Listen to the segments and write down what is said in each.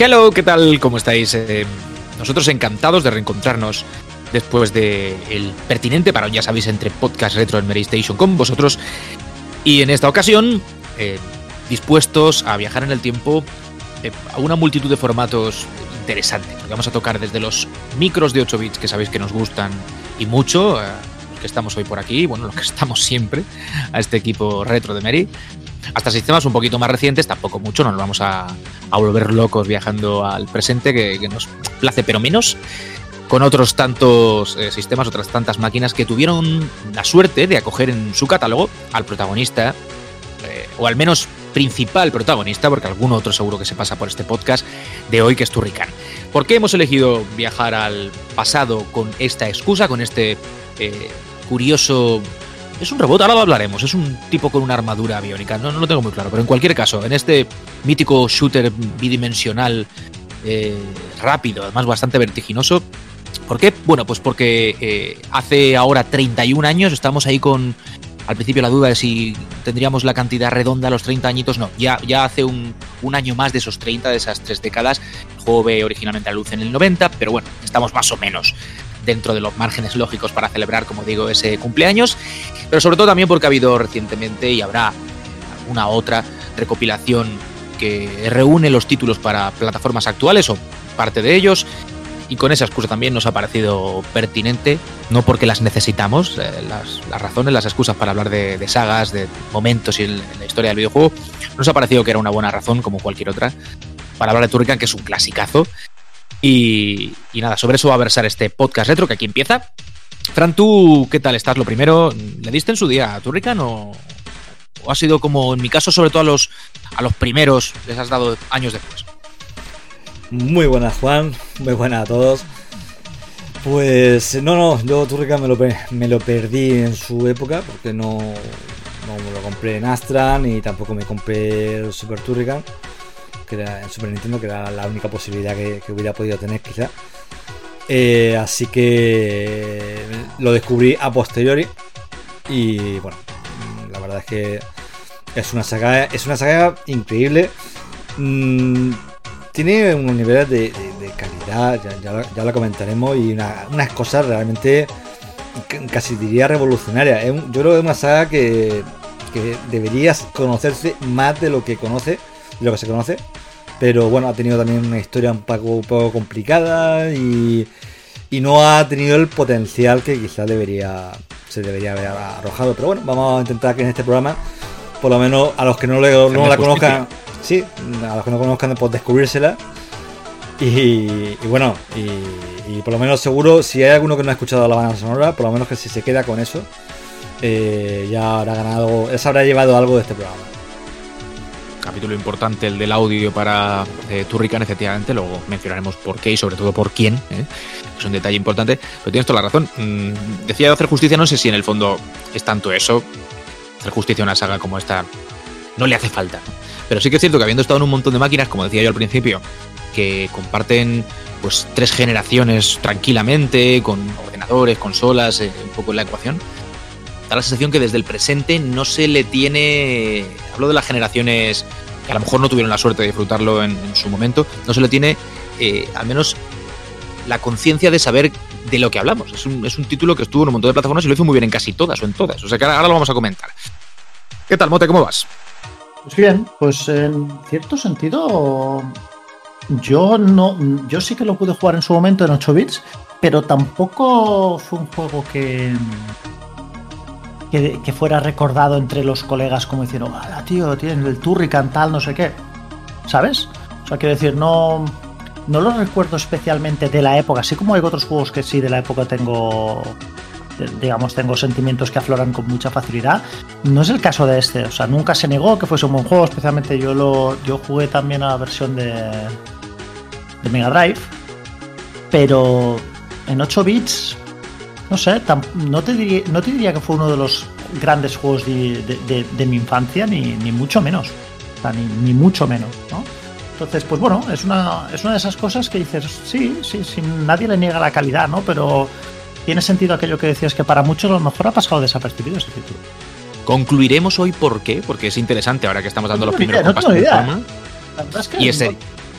Hello, ¿qué tal? ¿Cómo estáis? Eh, nosotros encantados de reencontrarnos después de el pertinente para ya sabéis, entre podcast retro en Mary Station con vosotros. Y en esta ocasión, eh, dispuestos a viajar en el tiempo eh, a una multitud de formatos interesantes. Vamos a tocar desde los micros de 8 bits que sabéis que nos gustan y mucho, los que estamos hoy por aquí, bueno, los que estamos siempre, a este equipo retro de Mary, hasta sistemas un poquito más recientes, tampoco mucho, no nos vamos a, volver locos viajando al presente, que, nos place, pero menos, con otros tantos eh, sistemas, otras tantas máquinas que tuvieron la suerte de acoger en su catálogo al protagonista, eh, o al menos principal protagonista, porque algún otro seguro que se pasa por este podcast de hoy, que es Turrican. ¿Por qué hemos elegido viajar al pasado con esta excusa, con este eh, curioso es un robot, ahora lo hablaremos. Es un tipo con una armadura biónica. No, no lo tengo muy claro. Pero en cualquier caso, en este mítico shooter bidimensional eh, rápido, además bastante vertiginoso. ¿Por qué? Bueno, pues porque eh, hace ahora 31 años estamos ahí con. Al principio la duda de si tendríamos la cantidad redonda a los 30 añitos. No, ya, ya hace un, un año más de esos 30, de esas tres décadas. Ve originalmente a luz en el 90, pero bueno, estamos más o menos dentro de los márgenes lógicos para celebrar, como digo, ese cumpleaños, pero sobre todo también porque ha habido recientemente y habrá alguna otra recopilación que reúne los títulos para plataformas actuales o parte de ellos. Y con esa excusa también nos ha parecido pertinente, no porque las necesitamos, eh, las, razones, las excusas para hablar de, sagas, de momentos y la historia del videojuego, nos ha parecido que era una buena razón, como cualquier otra, de Turrican, que es un clasicazo y, nada, sobre eso va a versar este podcast retro que aquí empieza. Fran, ¿tú qué tal estás? Lo primero, ¿le diste en su día a Turrican o, o ha sido como en mi caso, sobre todo a los, a los primeros, les has dado años después? Muy buenas, Juan. Muy buenas a todos. Pues no, no, yo Turrican me lo, me lo perdí en su época porque no, no me lo compré en Astra ni tampoco me compré el Super Turrican que era en Super Nintendo, que era la única posibilidad que, hubiera podido tener quizá. Eh, así que lo descubrí a posteriori y bueno, la verdad es que es una saga, es una saga increíble. Mm, tiene unos niveles de, calidad, ya, lo comentaremos, y unas cosas realmente casi diría revolucionarias. yo creo que es una saga que, que deberías conocerse más de lo que conoce, de lo que se conoce, pero bueno, ha tenido también una historia un poco, complicada y, no ha tenido el potencial que quizás debería, se debería haber arrojado. Pero bueno, vamos a intentar que en este programa, por lo menos a los que no, la conozcan, sí, a los que no conozcan, pues descubrírsela. Y, bueno, y, por lo menos seguro, si hay alguno que no ha escuchado la banda sonora, por lo menos que si se queda con eso, eh, ya habrá ganado, ya se habrá llevado algo de este programa capítulo importante, el del audio para eh, Turrican, efectivamente, luego mencionaremos por qué y sobre todo por quién, ¿eh? es un detalle importante, pero tienes toda la razón. Mm, decía de hacer justicia, no sé si en el fondo es tanto eso, hacer justicia a una saga como esta no le hace falta, pero sí que es cierto que habiendo estado en un montón de máquinas, como decía yo al principio, que comparten pues tres generaciones tranquilamente, con ordenadores, consolas, eh, un poco en la ecuación, da la sensación que desde el presente no se le tiene, hablo de las generaciones que a lo mejor no tuvieron la suerte de disfrutarlo en, su momento, no se le tiene eh, al menos la conciencia de saber de lo que hablamos. Es un, es un, título que estuvo en un montón de plataformas y lo hizo muy bien en casi todas o en todas. O sea que ahora, lo vamos a comentar. ¿Qué tal, Mote? ¿Cómo vas? Pues bien, pues en cierto sentido yo no yo sí que lo pude jugar en su momento en 8 bits, pero tampoco fue un juego que que, fuera recordado entre los colegas como diciendo, ah, tío, tiene el Turrican tal, no sé qué. ¿Sabes? O sea, quiero decir, no, no lo recuerdo especialmente de la época, así como hay otros juegos que sí de la época tengo, digamos, tengo sentimientos que afloran con mucha facilidad. No es el caso de este, o sea, nunca se negó que fuese un buen juego, especialmente yo lo, yo jugué también a la versión de, de Mega Drive, pero en 8 bits no sé, no, te diría, no te diría que fue uno de los grandes juegos de, mi infancia, ni, mucho menos. ni, mucho menos, ¿no? Entonces, pues bueno, es una, es una de esas cosas que dices, sí, sí, sí, nadie le niega la calidad, ¿no? Pero tiene sentido aquello que decías que para muchos a lo mejor ha pasado desapercibido ese título. Concluiremos hoy por qué, porque es interesante ahora que estamos dando los primeros no idea. y es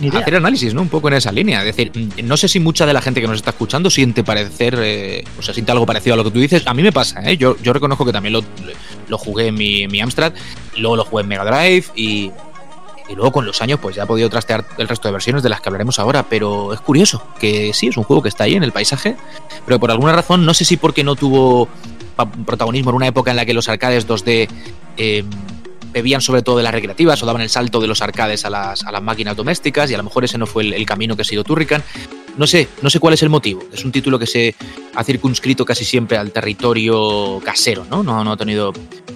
hacer análisis, ¿no? Un poco en esa línea. Es decir, no sé si mucha de la gente que nos está escuchando siente parecer, eh, o sea, siente algo parecido a lo que tú dices. A mí me pasa, ¿eh? Yo, yo reconozco que también lo, jugué en mi, mi Amstrad, luego lo jugué en Mega Drive y, luego con los años pues ya he podido trastear el resto de versiones de las que hablaremos ahora, pero es curioso que sí, es un juego que está ahí en el paisaje, pero por alguna razón, no sé si porque no tuvo protagonismo en una época en la que los arcades 2D eh, bebían sobre todo de las recreativas o daban el salto de los arcades a las, a las máquinas domésticas y a lo mejor ese no fue el, camino que ha sido Turrican. No sé, no sé cuál es el motivo. Es un título que se ha circunscrito casi siempre al territorio casero, ¿no? No, ha tenido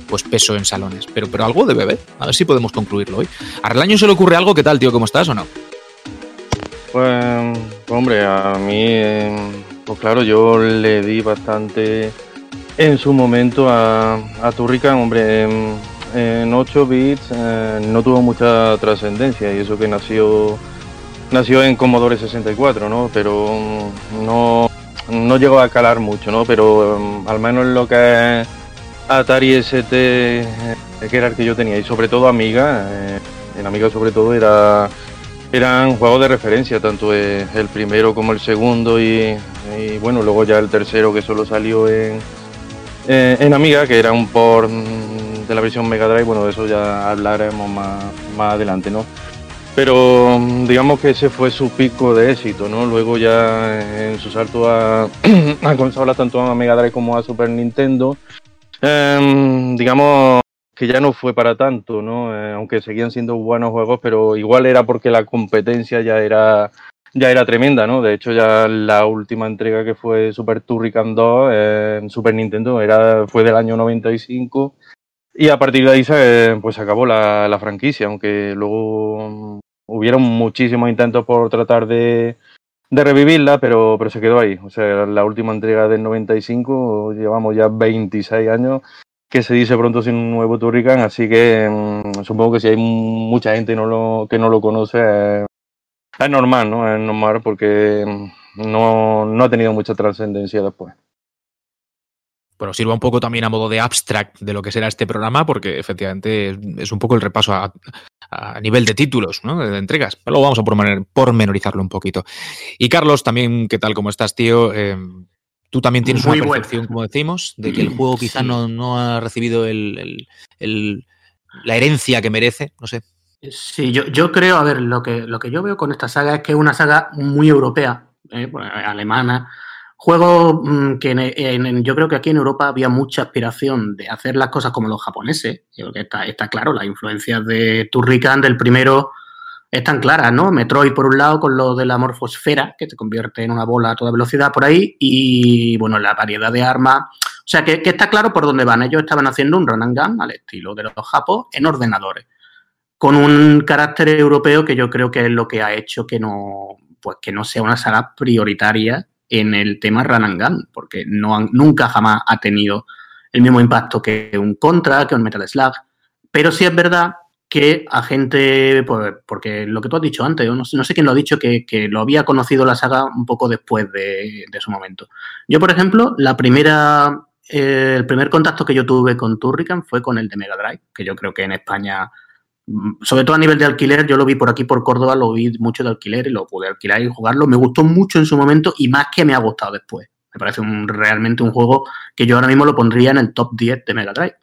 pues peso en salones. Pero, pero algo debe haber. A ver si podemos concluirlo hoy. ¿A Relaño se le ocurre algo? ¿Qué tal, tío? ¿Cómo estás o no? Pues, hombre, a mí, eh, pues claro, yo le di bastante en su momento a, a Turrican, hombre, en, 8 bits eh, no tuvo mucha trascendencia y eso que nació nació en Commodore 64, ¿no? Pero mm, no, no llegó a calar mucho, ¿no? Pero mm, al menos lo que es Atari ST, eh, que era el que yo tenía, y sobre todo Amiga, eh, en Amiga sobre todo era eran juegos de referencia, tanto el primero como el segundo y, bueno, luego ya el tercero que solo salió en, en Amiga, que era un port mm, de la versión Mega Drive, bueno, de eso ya hablaremos más, más adelante, ¿no? Pero mm, digamos que ese fue su pico de éxito, ¿no? Luego ya en su salto a, a consolas tanto a Mega Drive como a Super Nintendo, em, digamos que ya no fue para tanto, ¿no? Eh, aunque seguían siendo buenos juegos, pero igual era porque la competencia ya era ya era tremenda, ¿no? De hecho, ya la última entrega que fue Super Turrican 2 eh, en Super Nintendo era, fue del año 95 y a partir de ahí se pues, acabó la, la franquicia, aunque luego mm, hubieron muchísimos intentos por tratar de, de revivirla, pero, pero se quedó ahí. O sea, la última entrega del 95, llevamos ya 26 años que se dice pronto sin un nuevo Turrican, así que mmm, supongo que si hay mucha gente que no lo conoce, es normal, ¿no? Es normal porque no, no ha tenido mucha trascendencia después. Bueno, sirva un poco también a modo de abstract de lo que será este programa, porque efectivamente es un poco el repaso a, a nivel de títulos, ¿no? De entregas. Pero vamos a pormenorizarlo un poquito. Y Carlos, también, ¿qué tal? ¿Cómo estás, tío? Eh, tú también tienes Muy una percepción, como decimos, de que el juego quizá sí. no, no, ha recibido el, el, el, la herencia que merece, no sé. Sí, yo, yo creo, a ver, lo que, lo que yo veo con esta saga es que es una saga muy europea, eh, alemana. Juego mmm, que yo creo que aquí en Europa había mucha aspiración de hacer las cosas como los japoneses. Yo creo que está, claro, las influencias de Turrican del primero están claras, ¿no? Metroid por un lado con lo de la morfosfera, que te convierte en una bola a toda velocidad por ahí, y bueno, la variedad de armas. O sea, que, que está claro por dónde van. Ellos estaban haciendo un run and gun al estilo de los japos en ordenadores con un carácter europeo que yo creo que es lo que ha hecho que no, pues que no sea una saga prioritaria en el tema Run and Gun, porque no han, nunca jamás ha tenido el mismo impacto que un Contra, que un Metal Slug. Pero sí es verdad que a gente, pues, porque lo que tú has dicho antes, no, no sé quién lo ha dicho, que, que, lo había conocido la saga un poco después de, de su momento. Yo, por ejemplo, la primera, eh, el primer contacto que yo tuve con Turrican fue con el de Mega Drive, que yo creo que en España sobre todo a nivel de alquiler, yo lo vi por aquí por Córdoba, lo vi mucho de alquiler y lo pude alquilar y jugarlo. Me gustó mucho en su momento y más que me ha gustado después. Me parece un, realmente un juego que yo ahora mismo lo pondría en el top 10 de Mega Drive.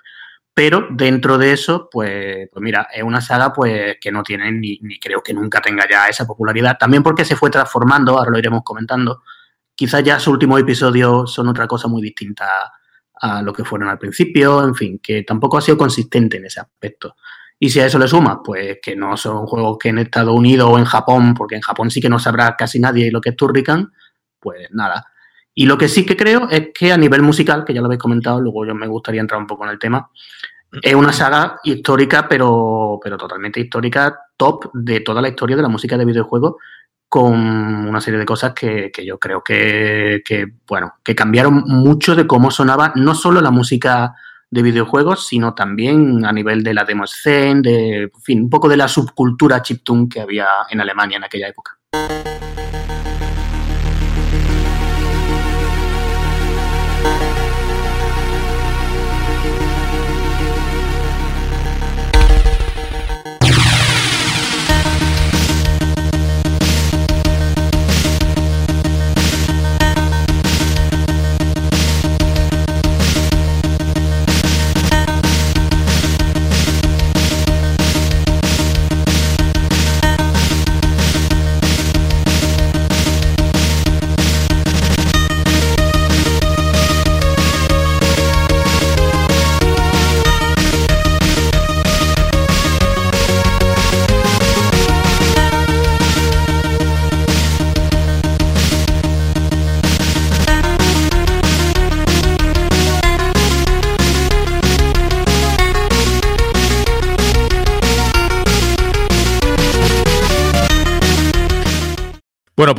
Pero dentro de eso, pues, pues mira, es una saga pues que no tiene ni, creo que nunca tenga ya esa popularidad. También porque se fue transformando, ahora lo iremos comentando. Quizás ya sus últimos episodios son otra cosa muy distinta a lo que fueron al principio. En fin, que tampoco ha sido consistente en ese aspecto. Y si a eso le sumas, pues que no son juegos que en Estados Unidos o en Japón, porque en Japón sí que no sabrá casi nadie lo que es Turrican, pues nada. Y lo que sí que creo es que a nivel musical, que ya lo habéis comentado, luego yo me gustaría entrar un poco en el tema, es una saga histórica, pero, pero totalmente histórica, top de toda la historia de la música de videojuegos, con una serie de cosas que, que yo creo que, que, bueno, que cambiaron mucho de cómo sonaba no solo la música de videojuegos, sino también a nivel de la demo scene, de, fin, un poco de la subcultura chiptune que había en Alemania en aquella época.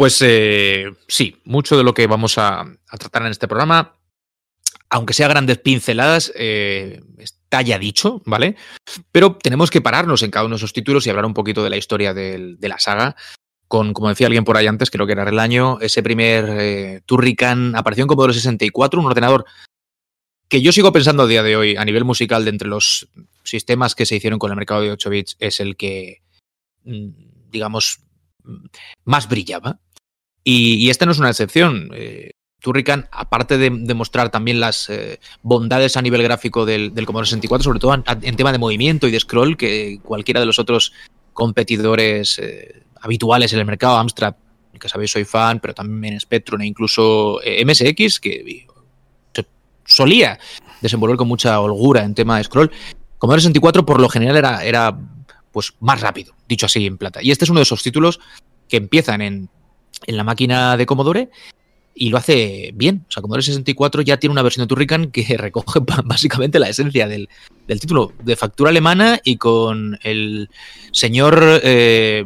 Pues eh, sí, mucho de lo que vamos a, tratar en este programa, aunque sea grandes pinceladas, eh, está ya dicho, ¿vale? Pero tenemos que pararnos en cada uno de esos títulos y hablar un poquito de la historia de la saga. Con, como decía alguien por ahí antes, creo que era el año, ese primer eh, Turrican apareció en Commodore 64, un ordenador que yo sigo pensando a día de hoy, a nivel musical, de entre los sistemas que se hicieron con el mercado de 8 bits, es el que, mm, digamos, más brillaba. Y, y esta no es una excepción. Eh, Turrican, aparte de demostrar también las eh, bondades a nivel gráfico del, Commodore 64, sobre todo en, tema de movimiento y de scroll, que cualquiera de los otros competidores eh, habituales en el mercado, Amstrad, que sabéis soy fan, pero también Spectrum e incluso MSX, que se solía desenvolver con mucha holgura en tema de scroll, Commodore 64 por lo general era, era pues más rápido, dicho así en plata. Y este es uno de esos títulos que empiezan en, en la máquina de Commodore y lo hace bien. O sea, Commodore 64 ya tiene una versión de Turrican que recoge básicamente la esencia del, del título, de factura alemana y con el señor eh,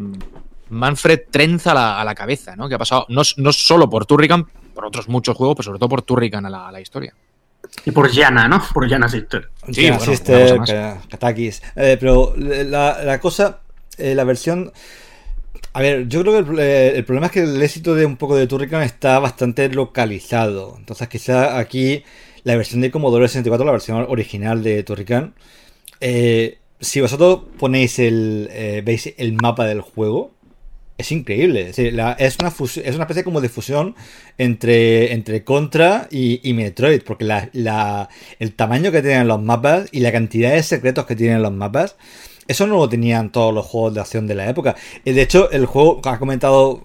Manfred Trenz a la, a la, cabeza, ¿no? Que ha pasado no, no, solo por Turrican, por otros muchos juegos, pero sobre todo por Turrican a la, a la historia. Y por Jana, ¿no? Por Jana Sister. Sí, Jana bueno, Sister, Katakis. Eh, pero la, la cosa, eh, la versión... A ver, yo creo que el, el, problema es que el éxito de un poco de Turrican está bastante localizado. Entonces, quizá aquí la versión de Commodore 64, la versión original de Turrican, eh, si vosotros ponéis el. Eh, veis el mapa del juego, es increíble. Es, una es, una especie como de fusión entre, entre Contra y, y Metroid, porque el tamaño que tienen los mapas y la cantidad de secretos que tienen los mapas. Eso no lo tenían todos los juegos de acción de la época. De hecho, el juego ha comentado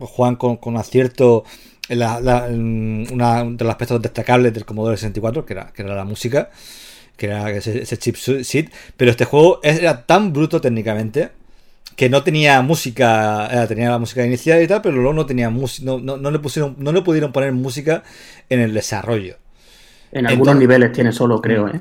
Juan con, acierto, la, la, una de los aspectos destacables del Commodore 64, que era, que era la música, que era ese, ese chip sheet, pero este juego era tan bruto técnicamente que no tenía música, eh, tenía la música inicial y tal, pero luego no tenía no, no, no, le pusieron, no le pudieron poner música en el desarrollo. En algunos Entonces, niveles tiene solo, creo. ¿eh?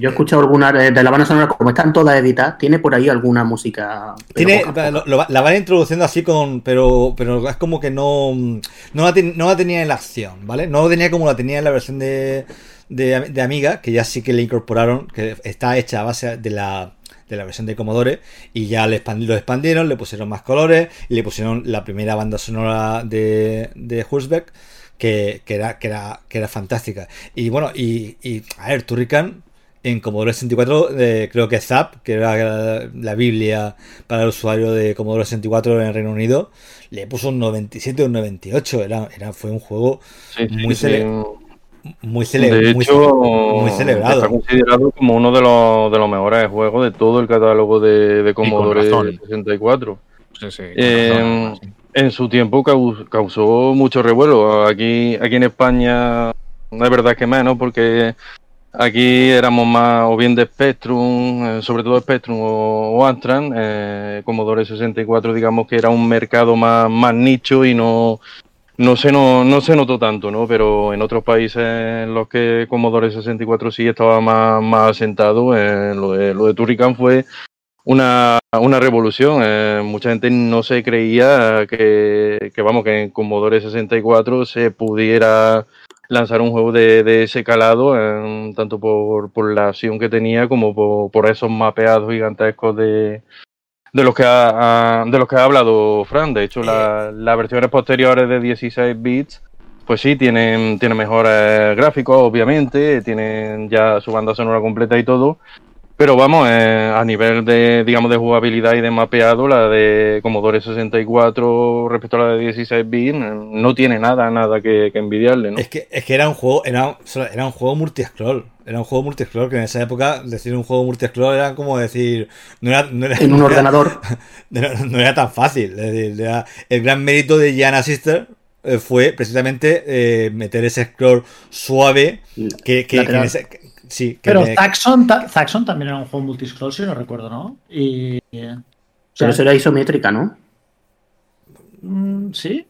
Yo he escuchado algunas de la banda sonora, como están todas editadas, tiene por ahí alguna música. Tiene, lo, lo, la van introduciendo así con. Pero, pero es como que no. No la, ten, no la tenía en la acción, ¿vale? No la tenía como la tenía en la versión de, de, de Amiga, que ya sí que le incorporaron, que está hecha a base de la de la versión de Commodore y ya le lo expandieron, le pusieron más colores y le pusieron la primera banda sonora de, de Hulsbeck que, que, era, que, era, que era fantástica. Y bueno, y, y a ver, Turrican en Commodore 64 eh, creo que Zap, que era la, la, Biblia para el usuario de Commodore 64 en el Reino Unido, le puso un 97 o un 98. Era, era, fue un juego sí, muy, sí, cele sí. muy, cele de muy, hecho, muy, celebrado. Está considerado como uno de los, de los mejores juegos de todo el catálogo de, de Commodore 64. Eh, en su tiempo causó mucho revuelo. Aquí, aquí en España no es verdad que menos, porque aquí éramos más o bien de Spectrum, eh, sobre todo Spectrum o, o Amstrad, eh, Commodore 64, digamos que era un mercado más, más nicho y no, no, se, no, no se notó tanto, ¿no? Pero en otros países en los que Commodore 64 sí estaba más, más asentado, eh, lo, de, lo de Turrican fue una, una revolución. Eh, mucha gente no se creía que, que, vamos, que en Commodore 64 se pudiera lanzar un juego de, de ese calado, eh, tanto por, por, la acción que tenía como por, por esos mapeados gigantescos de, de los que ha, de los que ha hablado Fran. De hecho, las la versiones posteriores de 16 bits, pues sí, tienen, tienen mejores gráficos, obviamente, tienen ya su banda sonora completa y todo, pero vamos, eh, a nivel de, digamos, de jugabilidad y de mapeado, la de Commodore 64 respecto a la de 16 bits no tiene nada, nada que, que envidiarle, ¿no? Es que, es que era un juego, era, era un juego multi-scroll. Era un juego multi-scroll que en esa época decir un juego multi-scroll era como decir. No era, no era, en un no ordenador. Era, no, era, tan fácil. Es decir, era, el gran mérito de Jana Sister eh, fue precisamente eh, meter ese scroll suave que, que, que en ese, Sí, pero me... Zaxxon, Zaxxon, también era un juego multiscroll, si no recuerdo, ¿no? Y, o sea, pero será isométrica, ¿no? Mm, sí,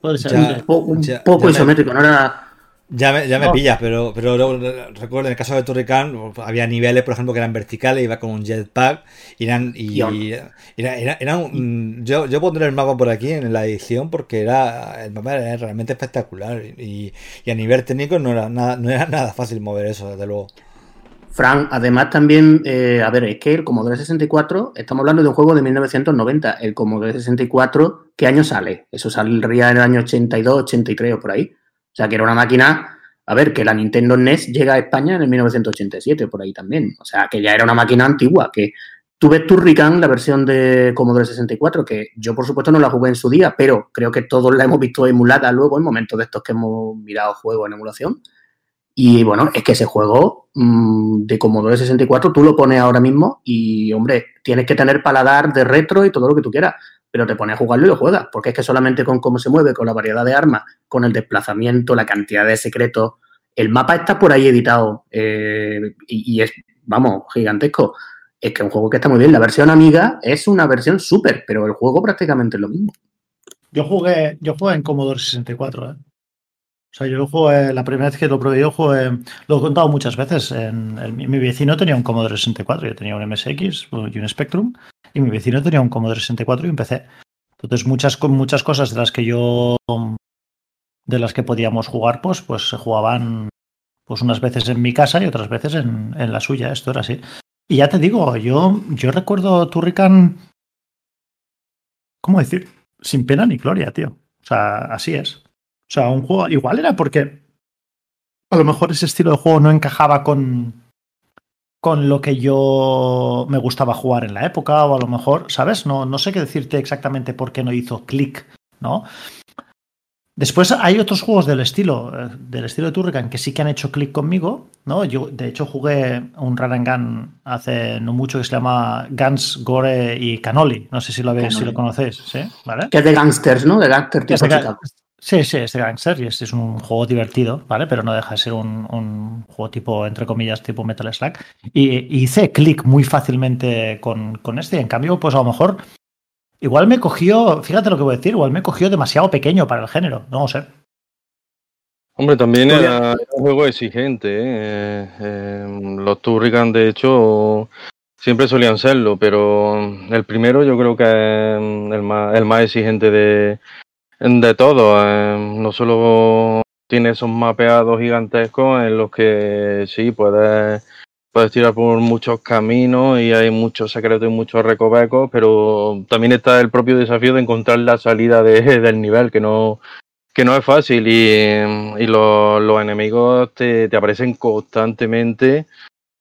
puede ser. Ya, un, po un ya, poco ya isométrico, me... no era. Ya me, ya me No. pillas, pero, pero luego, recuerdo en el caso de Turrican había niveles, por ejemplo, que eran verticales, iba con un jetpack, y eran, y, Y- era, era, era un- yo, yo pondré el mapa por aquí en la edición porque era el mapa era realmente espectacular y, y a nivel técnico no era nada, no era nada fácil mover eso, desde luego. Fran, además también, eh, a ver, es que el Commodore 64, estamos hablando de un juego de 1990, el Commodore 64, ¿qué año sale? Eso saldría en el año 82, 83 o por ahí. O sea, que era una máquina, a ver, que la Nintendo NES llega a España en el 1987, por ahí también. O sea, que ya era una máquina antigua, que tú ves Turrican, la versión de Commodore 64, que yo por supuesto no la jugué en su día, pero creo que todos la hemos visto emulada luego en momentos de estos que hemos mirado juegos en emulación. Y bueno, es que ese juego mmm, de Commodore 64 tú lo pones ahora mismo y, hombre, tienes que tener paladar de retro y todo lo que tú quieras, pero te pones a jugarlo y lo juegas, porque es que solamente con cómo se mueve, con la variedad de armas, con el desplazamiento, la cantidad de secretos, el mapa está por ahí editado eh, y, es, vamos, gigantesco. Es que es un juego que está muy bien. La versión Amiga es una versión súper, pero el juego prácticamente es lo mismo. Yo jugué, yo jugué en Commodore 64, ¿eh? O sea, yo lo jugué, la primera vez que lo probé, yo jugué, lo he contado muchas veces. En, mi vecino tenía un Commodore 64, yo tenía un MSX y un Spectrum, y mi vecino tenía un Commodore 64 y PC. Entonces, muchas, muchas cosas de las que yo, de las que podíamos jugar, pues, pues se jugaban pues unas veces en mi casa y otras veces en, en la suya. Esto era así. Y ya te digo, yo, yo recuerdo Turrican, ¿cómo decir? Sin pena ni gloria, tío. O sea, así es. O sea, un juego. Igual era porque a lo mejor ese estilo de juego no encajaba con. Con lo que yo me gustaba jugar en la época, o a lo mejor, ¿sabes? No, no sé qué decirte exactamente por qué no hizo clic, ¿no? Después hay otros juegos del estilo, eh, del estilo de Turrican que sí que han hecho clic conmigo, ¿no? Yo, de hecho, jugué un run and gun hace no mucho que se llama Guns, Gore y Canoli. No sé si lo habéis, si lo conocéis, ¿sí? ¿Vale? Que es de gangsters, ¿no? De gangster Sí, sí, es de Gangster y es un juego divertido, ¿vale? Pero no deja de ser un, un juego tipo, entre comillas, tipo Metal Slug. Y, y hice clic muy fácilmente con, con este. En cambio, pues a lo mejor, igual me cogió, fíjate lo que voy a decir, igual me cogió demasiado pequeño para el género, no lo sé. Hombre, también era, un juego exigente. ¿eh? Eh, eh, los Turrican, de hecho, siempre solían serlo, pero el primero yo creo que es el más, el más exigente de, de todos. eh, no solo tiene esos mapeados gigantescos en los que sí puedes, puedes tirar por muchos caminos y hay muchos secretos y muchos recovecos, pero también está el propio desafío de encontrar la salida de- del nivel, que no, que no es fácil y, y los, los enemigos te, te aparecen constantemente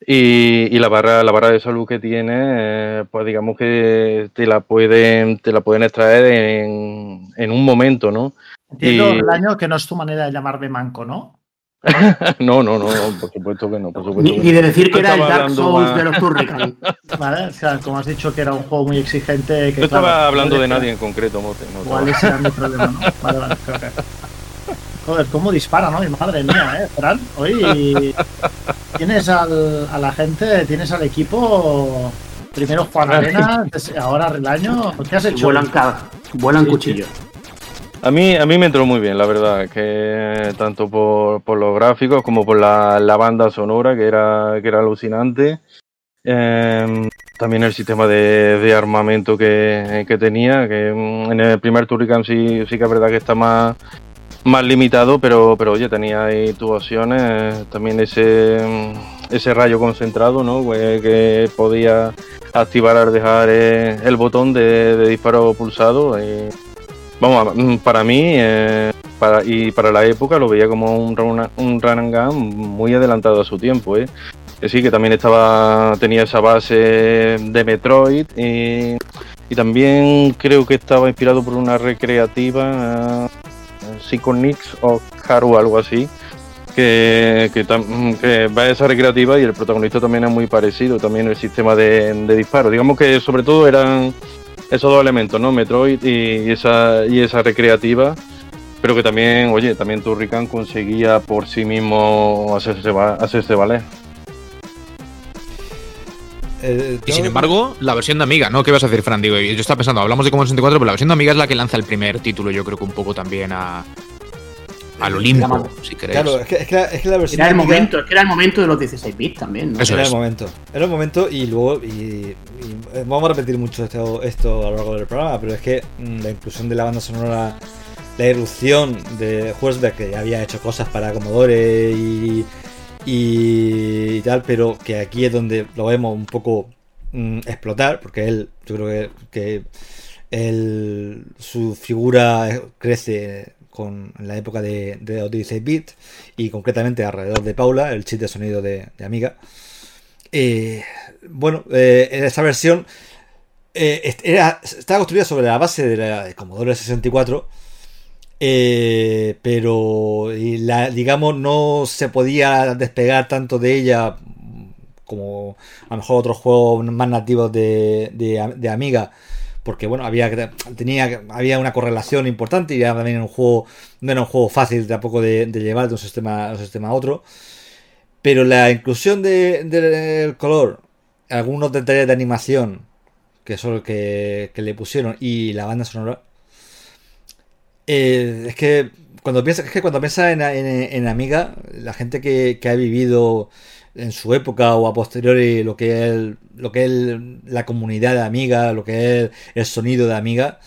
y, y la barra la barra de salud que tiene eh, pues digamos que te la pueden te la pueden extraer en, en un momento no Entiendo Y- el año que no es tu manera de llamarme manco, ¿no? no no no por supuesto que no por supuesto Ni, que ni de decir que era el Dark Souls de los Turrican. ¿Vale? O sea, como has dicho que era un juego muy exigente. Que, yo estaba claro, hablando de nadie en concreto Mote, no Igual ese era mi problema, ¿no? Vale, vale, creo que. Joder, cómo dispara, ¿no? Y madre mía, ¿eh? Fran, hoy tienes al, a la gente, tienes al equipo. Primero Juan Arena, ahora Relaño. ¿Qué has hecho? vuelan, vuelan Sí, cuchillos. A mí, a mí me entró muy bien, la verdad, que tanto por, por los gráficos como por la, la banda sonora, que era, que era alucinante. Em, también el sistema de, de armamento que, que tenía, que mm, en el primer Turrican sí, sí que es verdad que está más, más limitado, pero, pero oye, tenía ahí tus opciones, también ese, ese rayo concentrado, ¿no? Que, que podía activar al dejar eh, el botón de, disparo pulsado. eh, Vamos, mm, para mí eh, y para la época lo veía como un, run- un run and gun muy adelantado a su tiempo. ¿eh? Sí, que también estaba tenía esa base de Metroid y, y también creo que estaba inspirado por una recreativa, Psychonix o Haru, algo así. Que, que, que va a esa recreativa y el protagonista también es muy parecido, también el sistema de, de disparo. Digamos que sobre todo eran esos dos elementos, ¿no? Metroid y esa, y esa recreativa. Pero que también, oye, también Turrican conseguía por sí mismo hacerse, hacerse valer. Eh, Y sin embargo, la versión de Amiga, ¿no? ¿Qué vas a decir, Fran? Digo, yo estaba pensando, hablamos de Commodore 64, pero la versión de Amiga es la que lanza el primer título, yo creo que un poco también a, al Olimpo, si queréis. Claro, es que, es que, la, es que la versión. Era el, de Amiga- momento, es que era el momento de los 16 bits también. ¿no? Eso era es. el momento. Era el momento y luego. Y, y, eh, vamos a repetir mucho esto, esto a lo largo del programa, pero es que mm, la inclusión de la banda sonora, la irrupción de Hulsbeck, que ya había hecho cosas para Commodore y, y, tal, pero que aquí es donde lo vemos un poco mm, explotar, porque él, yo creo que, su figura crece con la época de, de los 16 bits y concretamente alrededor de Paula, el chip de sonido de, Amiga. Eh, bueno, eh, en versión eh, estaba construida sobre la base de la de Commodore 64. Eh, pero digamos no se podía despegar tanto de ella como a lo mejor otros juegos más nativos de, de, Amiga. Porque bueno había tenía había una correlación importante y también era un juego no era un juego fácil tampoco de, de llevar de un sistema a otro. Pero la inclusión de- del color algunos detalles de animación que son que, que le pusieron y la banda sonora eh, es que cuando piensas es que cuando piensas en, en, en Amiga la gente que, que ha vivido en su época o a posteriori lo que es el- lo que es la comunidad de Amiga lo que es el sonido de Amiga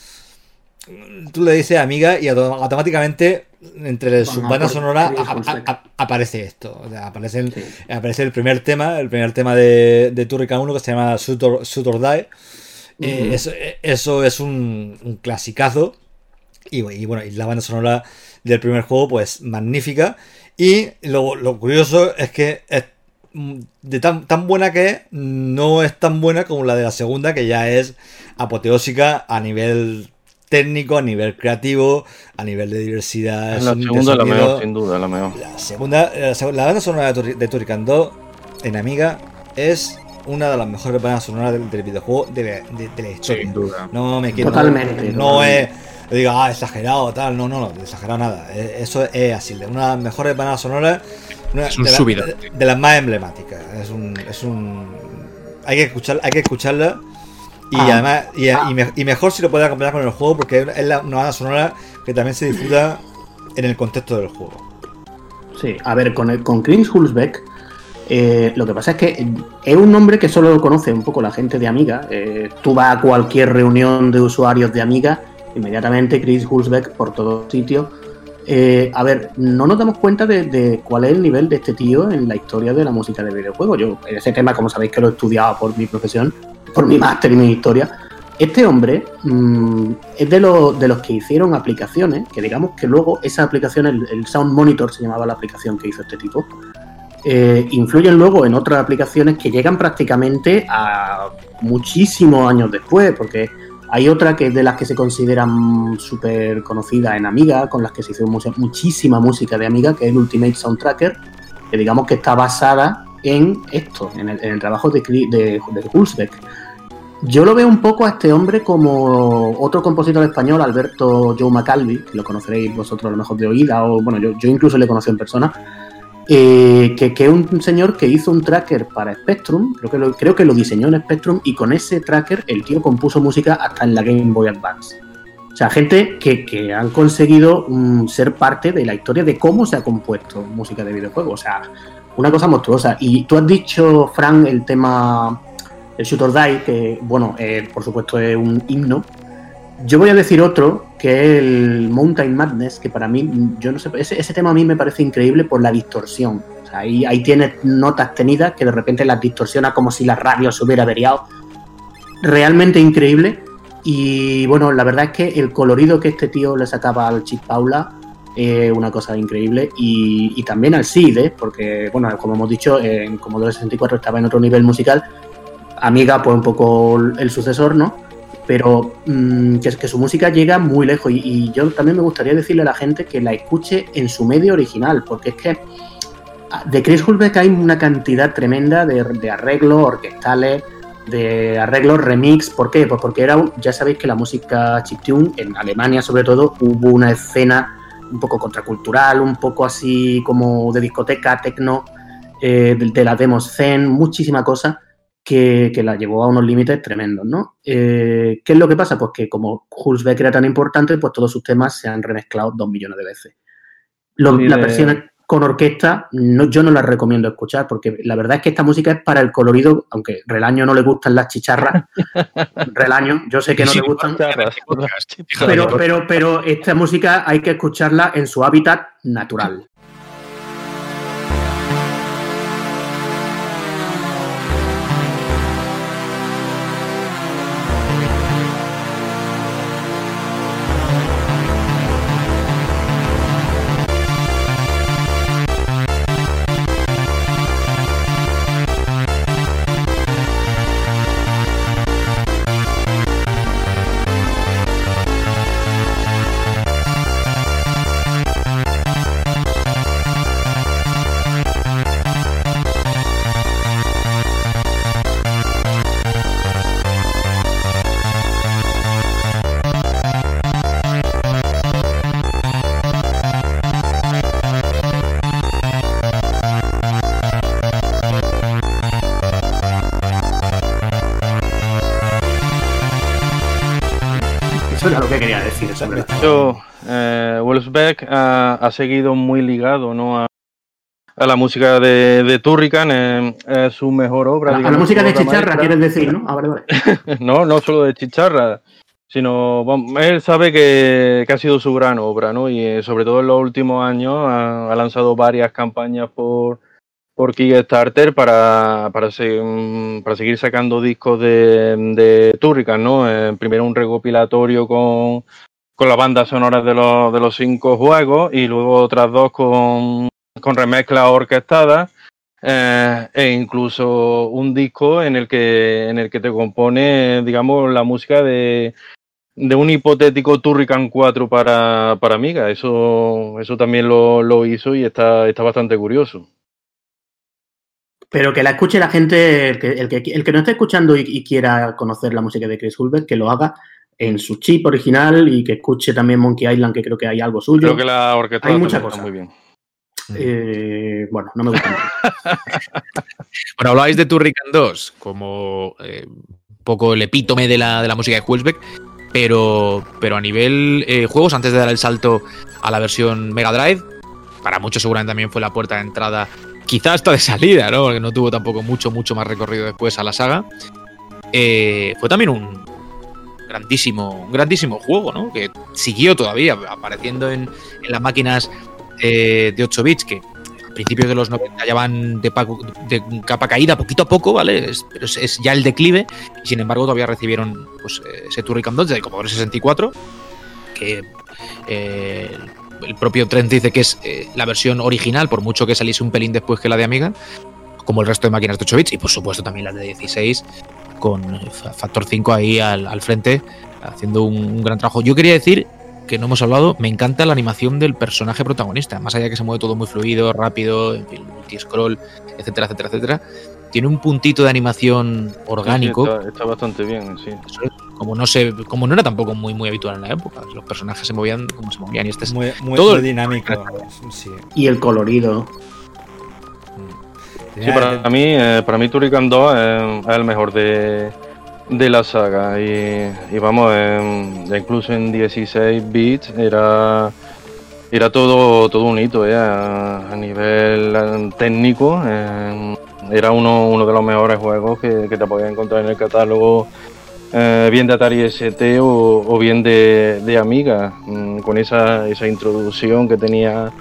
tú le dices Amiga y auto- automáticamente entre su banda sonora a- a- aparece esto o sea, aparece el, Sí. aparece el primer tema, el primer tema de, de Turrican 1 que se llama Shoot or, Shoot or Die. Eh, eso, eh, eso es un, un clasicazo. Y, bu- y bueno, y la banda sonora del primer juego, pues magnífica. Y lo, lo curioso es que es mm, de tan, tan buena que es, no es tan buena como la de la segunda, que ya es apoteósica a nivel técnico, a nivel creativo, a nivel de diversidad. Es la segunda la mejor, sin duda, la mejor. La segunda, la, seg- la banda sonora de, Turri- de Turrican 2 en Amiga es una de las mejores bandas sonoras del, del videojuego de la, de- de la historia. Sin duda. No me quiero. Totalmente, No, es. Yo diga, ah, exagerado, tal. No, no, no, exagerado nada. Eh, Eso es así. de Una de las mejores bandas sonoras. una Es un de, la- de- de las más emblemáticas. Es un. Es un hay que escuchar, hay que escucharla. Y Ah. además, y, y me- y mejor si lo puedes acompañar con el juego, porque es la- una banda sonora que también se disfruta en el contexto del juego. Sí, a ver, con, el, con Chris Hulsbeck, eh, lo que pasa es que es un nombre que solo conoce un poco la gente de Amiga. Eh, tú vas a cualquier reunión de usuarios de Amiga, inmediatamente Chris Hulsbeck por todo sitio. Eh, a ver, no nos damos cuenta de, cuál es el nivel de este tío en la historia de la música de videojuegos. Yo, en ese tema, como sabéis que lo he estudiado por mi profesión, por mi máster y mi historia, este hombre mm, es de, los de los que hicieron aplicaciones, que digamos que luego esa aplicación, el, el Sound Monitor se llamaba la aplicación que hizo este tipo, eh, influyen luego en otras aplicaciones que llegan prácticamente a muchísimos años después, porque hay otra que es de las que se consideran súper conocidas en Amiga, con las que se hizo muchísima música de Amiga, que es el Ultimate Soundtracker, que digamos que está basada en esto, en el, trabajo de, de, de Hulsbeck. Yo lo veo un poco a este hombre como otro compositor español, Alberto Joe McAlvey, que lo conoceréis vosotros a lo mejor de oída, o bueno, yo, yo incluso le conocí en persona, eh, que, que un señor que hizo un tracker para Spectrum, creo que, lo, creo que lo diseñó en Spectrum, y con ese tracker el tío compuso música hasta en la Game Boy Advance. O sea, gente que, que han conseguido mm, ser parte de la historia de cómo se ha compuesto música de videojuegos. O sea, una cosa monstruosa. Y tú has dicho, Fran, el tema el Shoot or Die, que, bueno, eh, por supuesto es un himno. Yo voy a decir otro, que es el Mountain Madness, que para mí, yo no sé, ese, tema a mí me parece increíble por la distorsión. Ahí, ahí tienes notas tenidas que de repente las distorsiona como si la radio se hubiera averiado. Realmente increíble. Y bueno, la verdad es que el colorido que este tío le sacaba al Chip Paula es una cosa increíble. Y, también al Sid, ¿eh? porque, bueno, como hemos dicho, en Commodore 64 estaba en otro nivel musical. Amiga, pues un poco el sucesor, ¿no? Pero mmm, que, su música llega muy lejos. Y, yo también me gustaría decirle a la gente que la escuche en su medio original, porque es que de Chris Hulbeck hay una cantidad tremenda de, arreglos orquestales, de arreglos remix. ¿Por qué? Pues porque era, ya sabéis que la música chiptune, en Alemania sobre todo, hubo una escena un poco contracultural, un poco así como de discoteca, tecno, eh, de, de la demo zen, muchísima cosa que, que, la llevó a unos límites tremendos, ¿no? Eh, ¿Qué es lo que pasa? Pues que como Hulsbeck era tan importante, pues todos sus temas se han remezclado dos millones de veces. Lo- Sí, la versión con orquesta no, yo no la recomiendo escuchar porque la verdad es que esta música es para el colorido, aunque Relaño no le gustan las chicharras. Relaño, yo sé que no Sí, le gustan. Pero, pero, pero esta música hay que escucharla en su hábitat natural. Decir, eso es verdad. Yo, eh, Wolfsbeck ha, ha seguido muy ligado ¿no? a, a la música de, de Turrican, eh, es su mejor obra. A la, a la digamos, música de chicharra, maestra. quieres decir, ¿no? Ah, vale, vale. No, no solo de chicharra, sino él sabe que, que ha sido su gran obra, ¿no? Y eh, sobre todo en los últimos años ha, ha lanzado varias campañas por, por Kickstarter para, para, se- mm, para seguir sacando discos de, de Turrican, ¿no? Eh, primero un recopilatorio con, con las bandas sonoras de los, de los cinco juegos y luego otras dos con, con remezclas orquestadas. Eh, e incluso un disco en el que en el que te compone digamos la música de, de un hipotético Turrican 4 para, para Amiga eso eso también lo, lo hizo y está, está bastante curioso Pero que la escuche la gente, el que, el que, no esté escuchando y quiera conocer la música de Chris Hulbert, que lo haga en su chip original y que escuche también Monkey Island, que creo que hay algo suyo. creo que la orquesta Hay también mucha está cosa. muy bien Eh, bueno, no me gusta mucho. Bueno, hablabais de Turrican 2 como eh, un poco el epítome de la, de la música de Hulsbeck, pero, pero a nivel eh, juegos, antes de dar el salto a la versión Mega Drive, para muchos seguramente también fue la puerta de entrada, quizás hasta de salida, ¿no? Porque no tuvo tampoco mucho, mucho más recorrido después a la saga. Eh, fue también un grandísimo, un grandísimo juego, ¿no? Que siguió todavía apareciendo en, en las máquinas eh, de 8 bits, que a principios de los 90 ya van de, de capa caída poquito a poco, ¿vale? Es- pero es, ya el declive, y sin embargo todavía recibieron pues, eh, ese Turrican 2 de Commodore 64, que eh, el propio Trent dice que es eh, la versión original, por mucho que saliese un pelín después que la de Amiga, como el resto de máquinas de 8 bits, y por supuesto también las de 16, con eh, fa- Factor 5 ahí al, al frente, haciendo un, un gran trabajo. Yo quería decir que no hemos hablado, me encanta la animación del personaje protagonista, más allá de que se mueve todo muy fluido, rápido, en fin, multi-scroll, etcétera, etcétera, etcétera. Tiene un puntito de animación orgánico, Sí, está, está bastante bien sí como no se, como no era tampoco muy muy habitual en la época. Los personajes se movían como se movían y este es Muy, muy, Todo muy dinámico. Sí. Y el colorido. Mm. Sí, para mí, eh, para mí Turrican 2 es, es el mejor de, de la saga. Y, y vamos, en- incluso en 16 bits era, era todo, todo un hito eh, a, nivel eh, técnico. eh, era uno, uno de los mejores juegos que, que te podías encontrar en el catálogo. eh, bien de Atari ST o, o bien de, de Amiga, mm, con esa, esa introducción que tenía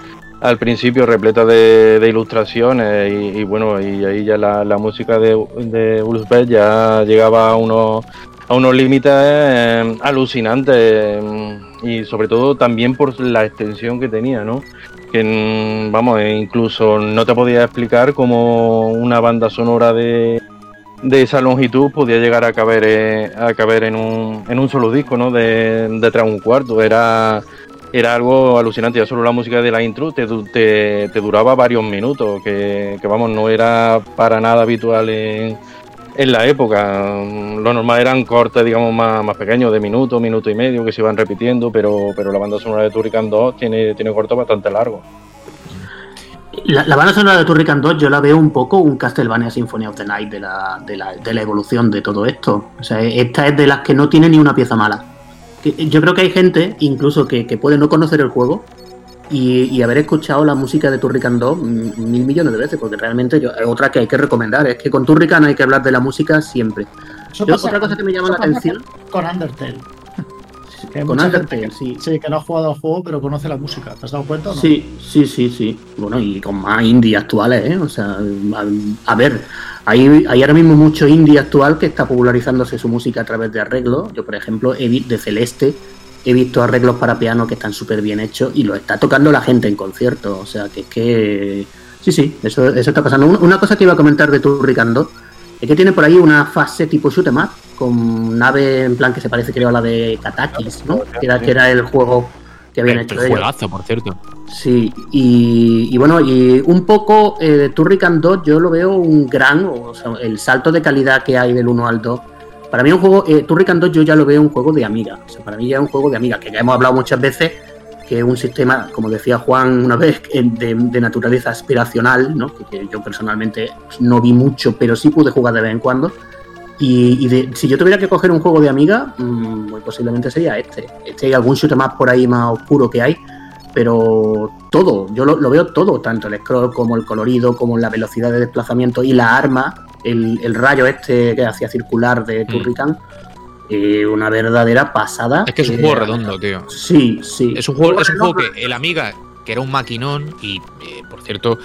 al principio repleta de, ilustraciones y, bueno, y ahí ya la, la música de, de Ulfbeth ya llegaba a unos, a unos límites eh, alucinantes eh, y sobre todo también por la extensión que tenía, ¿no? Que vamos, eh, incluso no te podía explicar cómo una banda sonora de, de esa longitud podía llegar a caber, eh, a caber en, un, en un solo disco, ¿no? De, de un cuarto. Era era algo alucinante. Ya solo la música de la intro te, te, te duraba varios minutos, que, que, vamos, no era para nada habitual en, en la época. Lo normal eran cortes, digamos, más, más pequeños, de minuto, minuto y medio, que se iban repitiendo, pero, pero la banda sonora de Turrican 2 tiene, tiene cortos bastante largos. La, la banda sonora de Turrican 2 yo la veo un poco un Castlevania Symphony of the Night de la, de la, de la evolución de todo esto. O sea, esta es de las que no tiene ni una pieza mala. Que- Yo creo que hay gente, incluso que, que puede no conocer el juego, y, haber escuchado la música de Turrican 2 mil millones de veces, porque realmente yo, otra que hay que recomendar, es que con Turrican hay que hablar de la música siempre. otra cosa que me llama la atención. Con, Undertale. Con Undertale, sí. Sí, que no ha jugado al juego, pero conoce la música. ¿Te has dado cuenta? no? Sí, sí, sí, sí. Bueno, y con más indie actuales, ¿eh? O sea, a, ver, hay, hay, ahora mismo mucho indie actual que está popularizándose su música a través de arreglos. Yo, por ejemplo, Edith de Celeste he visto arreglos para piano que están súper bien hechos y lo está tocando la gente en concierto. O sea, que es que. Sí, sí, eso, eso está pasando. Una cosa que iba a comentar de Turricando es que tiene por ahí una fase tipo shoot em up con nave en plan que se parece, creo, a la de Katakis, ¿no? Que era, que era el juego que habían hecho. El juegazo, por cierto. Sí, y, bueno, y un poco eh, Turrican 2 yo lo veo un gran, o sea, el salto de calidad que hay del 1 al 2 para mí un juego, eh, Turrican 2 yo ya lo veo un juego de amiga. O sea, para mí ya es un juego de amiga, que ya hemos hablado muchas veces que es un sistema, como decía Juan una vez, de, naturaleza aspiracional, ¿no? Que, yo personalmente no vi mucho, pero sí pude jugar de vez en cuando. Y, si yo tuviera que coger un juego de amiga, mm, muy posiblemente sería este. Este hay algún shooter más por ahí más oscuro que hay, pero todo, yo lo, lo, veo todo, tanto el scroll como el colorido, como la velocidad de desplazamiento y la arma, el, rayo este que hacía circular de mm. Eh, una verdadera pasada. Es que es un juego redondo, tío. Sí, sí. Es un juego, es un juego que el Amiga, que era un maquinón, y eh, por cierto,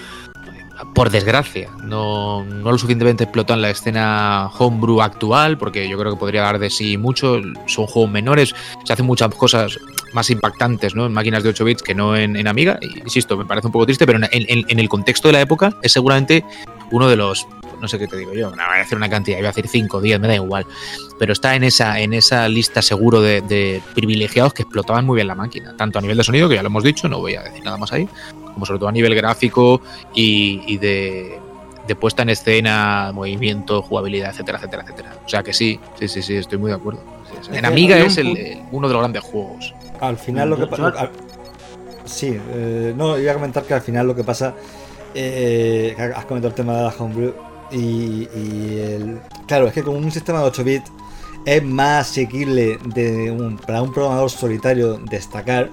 por desgracia, no, no lo suficientemente explotó en la escena homebrew actual, porque yo creo que podría dar de sí mucho. Son juegos menores, se hacen muchas cosas más impactantes ¿no? en máquinas de 8 bits que no en, Amiga. Insisto, me parece un poco triste, pero en, en, el contexto de la época es seguramente uno de los no sé qué te digo yo, no voy a decir una cantidad, voy a decir 5, 10, me da igual, pero está en esa, en esa lista seguro de, privilegiados que explotaban muy bien la máquina, tanto a nivel de sonido, que ya lo hemos dicho, no voy a decir nada más ahí, como sobre todo a nivel gráfico y, de, puesta en escena, movimiento, jugabilidad, etcétera, etcétera, etcétera. O sea que sí, sí, sí, sí, estoy muy de acuerdo. En Amiga es uno de los grandes juegos. Al final lo que pasa... Sí, eh, no, iba a comentar que al final lo que pasa... Eh, has comentado el tema de la homebrew y, el, claro, es que con un sistema de 8 bits es más asequible para un programador solitario destacar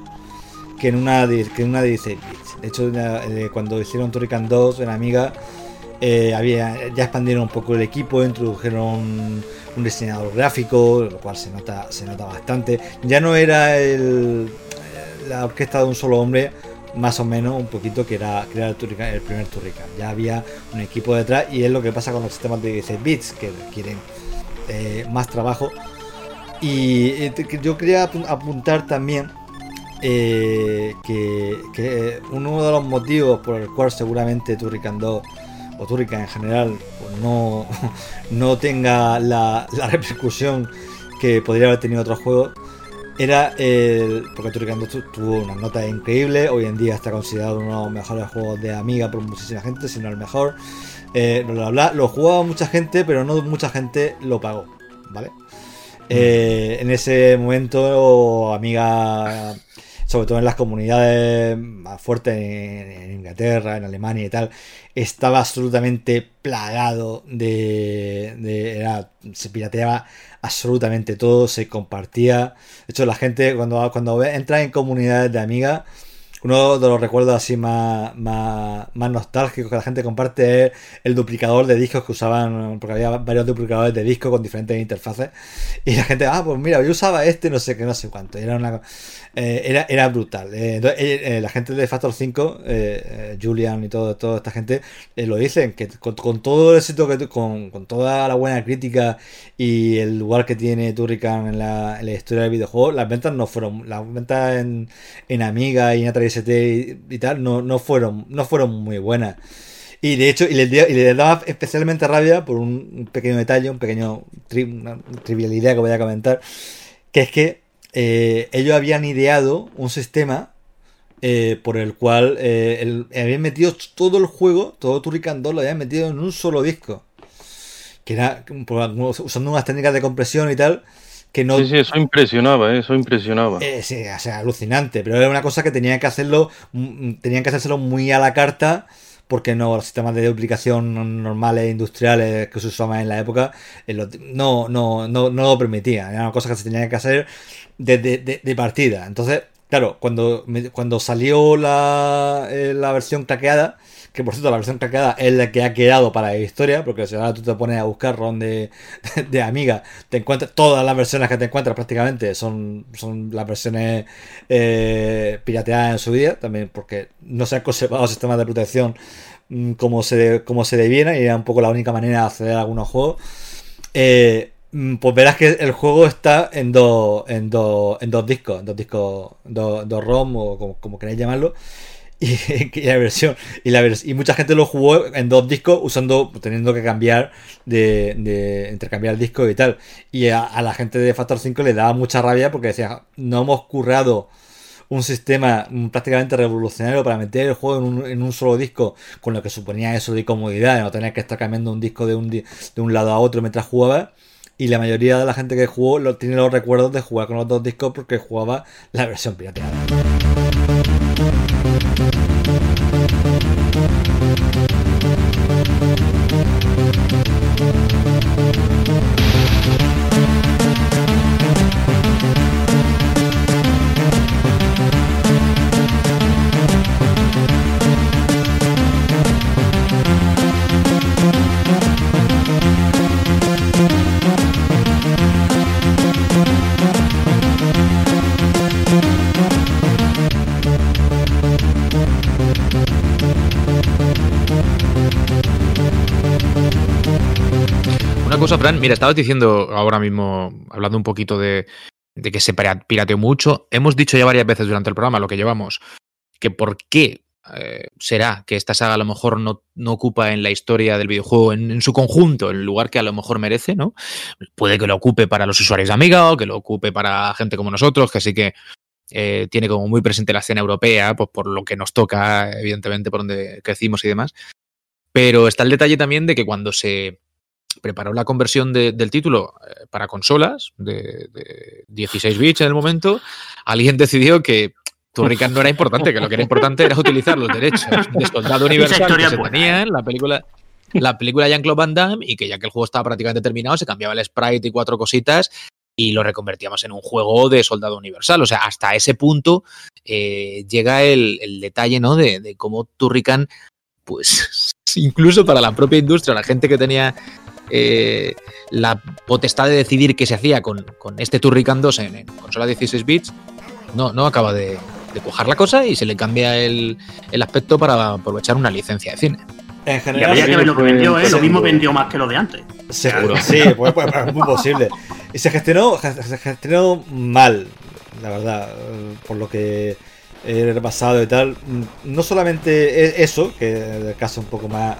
que en una que en una de 16 bits. De hecho, eh, cuando hicieron Turrican 2 en Amiga, eh, había, ya expandieron un poco el equipo, introdujeron un diseñador gráfico, lo cual se nota, se nota bastante. Ya no era el, la orquesta de un solo hombre, más o menos un poquito que era, crear el, el primer Turrican. Ya había un equipo detrás y es lo que pasa con los sistemas de 16 bits que requieren eh, más trabajo. Y yo quería apuntar también eh, que, uno de los motivos por el cual seguramente Turrican 2 o Turrican en general pues no, no tenga la, la repercusión que podría haber tenido otros juegos era el. Porque Turrican tuvo una nota increíble. Hoy en día está considerado uno de los mejores juegos de Amiga por muchísima gente, si no el mejor. Eh, Lo jugaba mucha gente, pero no mucha gente lo pagó. ¿Vale? Mm. Eh, en ese momento, Amiga sobre todo en las comunidades más fuertes en, Inglaterra, en Alemania y tal, estaba absolutamente plagado de, de se pirateaba absolutamente todo, se compartía. De hecho, la gente cuando, cuando entra en comunidades de amigas, uno de los recuerdos así más, más, nostálgicos que la gente comparte es el duplicador de discos que usaban, porque había varios duplicadores de discos con diferentes interfaces. Y la gente, ah, pues mira, yo usaba este, no sé qué, no sé cuánto. era una eh, era, brutal. Eh, eh, la gente de Factor 5, Julian y todo, toda esta gente, lo dicen, que con, todo el éxito, que, con, con, toda la buena crítica y el lugar que tiene Turrican en la, historia del videojuego, las ventas no fueron, las ventas en, en Amiga y en A3ST y, tal, no, no, fueron, no fueron muy buenas. Y de hecho, y le daba especialmente rabia por un pequeño detalle, un pequeño una trivialidad que voy a comentar, que es que eh, ellos habían ideado un sistema eh, por el cual eh, habían metido todo el juego, todo Turrican 2 lo habían metido en un solo disco. Que era usando unas técnicas de compresión y tal. Que no... Sí, sí, eso impresionaba, eso impresionaba. sí, o sea, alucinante. Pero era una cosa que tenían que hacerlo, mm, tenían que hacérselo muy a la carta porque no los sistemas de duplicación normales industriales que se usaban en la época no, no, no, no lo permitían. Era una cosa que se tenía que hacer de, partida. Entonces, claro, cuando, cuando salió la, eh, la versión craqueada, que por cierto la versión craqueada es la que ha quedado para la historia, porque si ahora tú te pones a buscar ROM de, de Amiga, te encuentras todas las versiones que te encuentras prácticamente son, son las versiones eh, pirateadas en su día, también porque no se han conservado sistemas de protección mm, como se, como se debiera y era un poco la única manera de acceder a algunos juegos. Eh, mm, pues verás que el juego está en dos en dos en dos discos, en dos discos, dos, dos ROM o como, como queráis llamarlo. y, la versión y, la y mucha gente lo jugó en dos discos usando teniendo que cambiar de, de intercambiar el disco y tal y a, la gente de Factor 5 le daba mucha rabia porque decía no hemos currado un sistema prácticamente revolucionario para meter el juego en un, en un solo disco con lo que suponía eso de comodidad no tener que estar cambiando un disco de un, de un lado a otro mientras jugaba y la mayoría de la gente que jugó lo, tiene los recuerdos de jugar con los dos discos porque jugaba la versión pirateada. Cosa, Fran. Mira, estabas diciendo ahora mismo, hablando un poquito de, que se pirateó mucho. Hemos dicho ya varias veces durante el programa, lo que llevamos, que por qué eh, será que esta saga a lo mejor no, no ocupa en la historia del videojuego en, su conjunto el lugar que a lo mejor merece, ¿no? Puede que lo ocupe para los usuarios de Amiga o que lo ocupe para gente como nosotros, que sí que eh, tiene como muy presente la escena europea, pues por lo que nos toca, evidentemente, por donde crecimos y demás. Pero está el detalle también de que cuando se preparó la conversión del título eh, para consolas de, 16 bits en el momento, alguien decidió que Turrican no era importante, que lo que era importante era utilizar los derechos de soldado universal que se tenían, la película, la película Jean-Claude Van Damme, y que ya que el juego estaba prácticamente terminado, se cambiaba el sprite y cuatro cositas y lo reconvertíamos en un juego de soldado universal. O sea, hasta ese punto eh, llega el, detalle ¿no? de, de cómo Turrican, pues incluso para la propia industria, la gente que tenía eh, la potestad de decidir qué se hacía con, este Turrican 2 en, consola 16 bits, no, no acaba de, de cuajar la cosa y se le cambia el, aspecto para aprovechar una licencia de cine. En general, y que lo que vendió, ¿eh? lo mismo vendió más que lo de antes. Seguro. Sí, pues, pues, pues, es muy posible. Y se gestionó, se gestionó mal, la verdad, por lo que he repasado y tal. No solamente eso, que es el caso un poco más,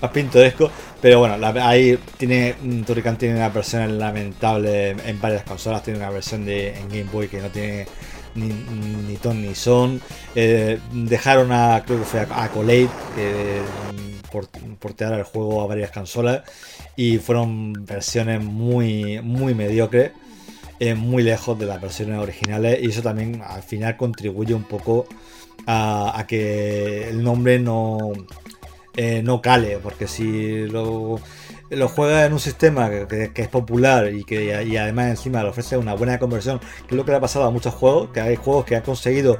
más, pintoresco, pero bueno, ahí tiene Turrican tiene una versión lamentable en varias consolas. Tiene una versión de en Game Boy que no tiene ni, ton ni son. Eh, dejaron a, creo que fue a, Collate que por, portear el juego a varias consolas y fueron versiones muy, muy mediocres muy lejos de las versiones originales y eso también al final contribuye un poco a, que el nombre no, eh, no cale, porque si lo, lo juegas en un sistema que, es popular y que y además encima le ofrece una buena conversión, que es lo que le ha pasado a muchos juegos, que hay juegos que han conseguido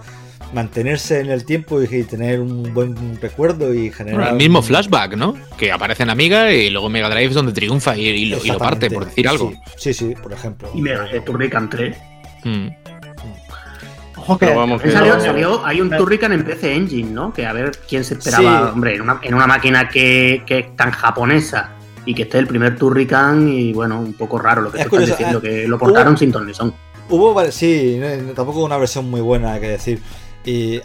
mantenerse en el tiempo y tener un buen recuerdo y generar. el mismo flashback, ¿no? Que aparece en Amiga y luego Mega Drive es donde triunfa y, lo, parte, por decir algo. Sí, sí, por ejemplo. Y Mega Turrican 3. Hmm. Ojo que vamos, salió, hay un Turrican en PC Engine, ¿no? Que a ver quién se esperaba, hombre, en una, en una máquina que, que, es tan japonesa y que esté el primer Turrican y bueno, un poco raro lo que estás diciendo, que lo portaron sin tornesón. Hubo, sí, tampoco una versión muy buena, hay que decir. Y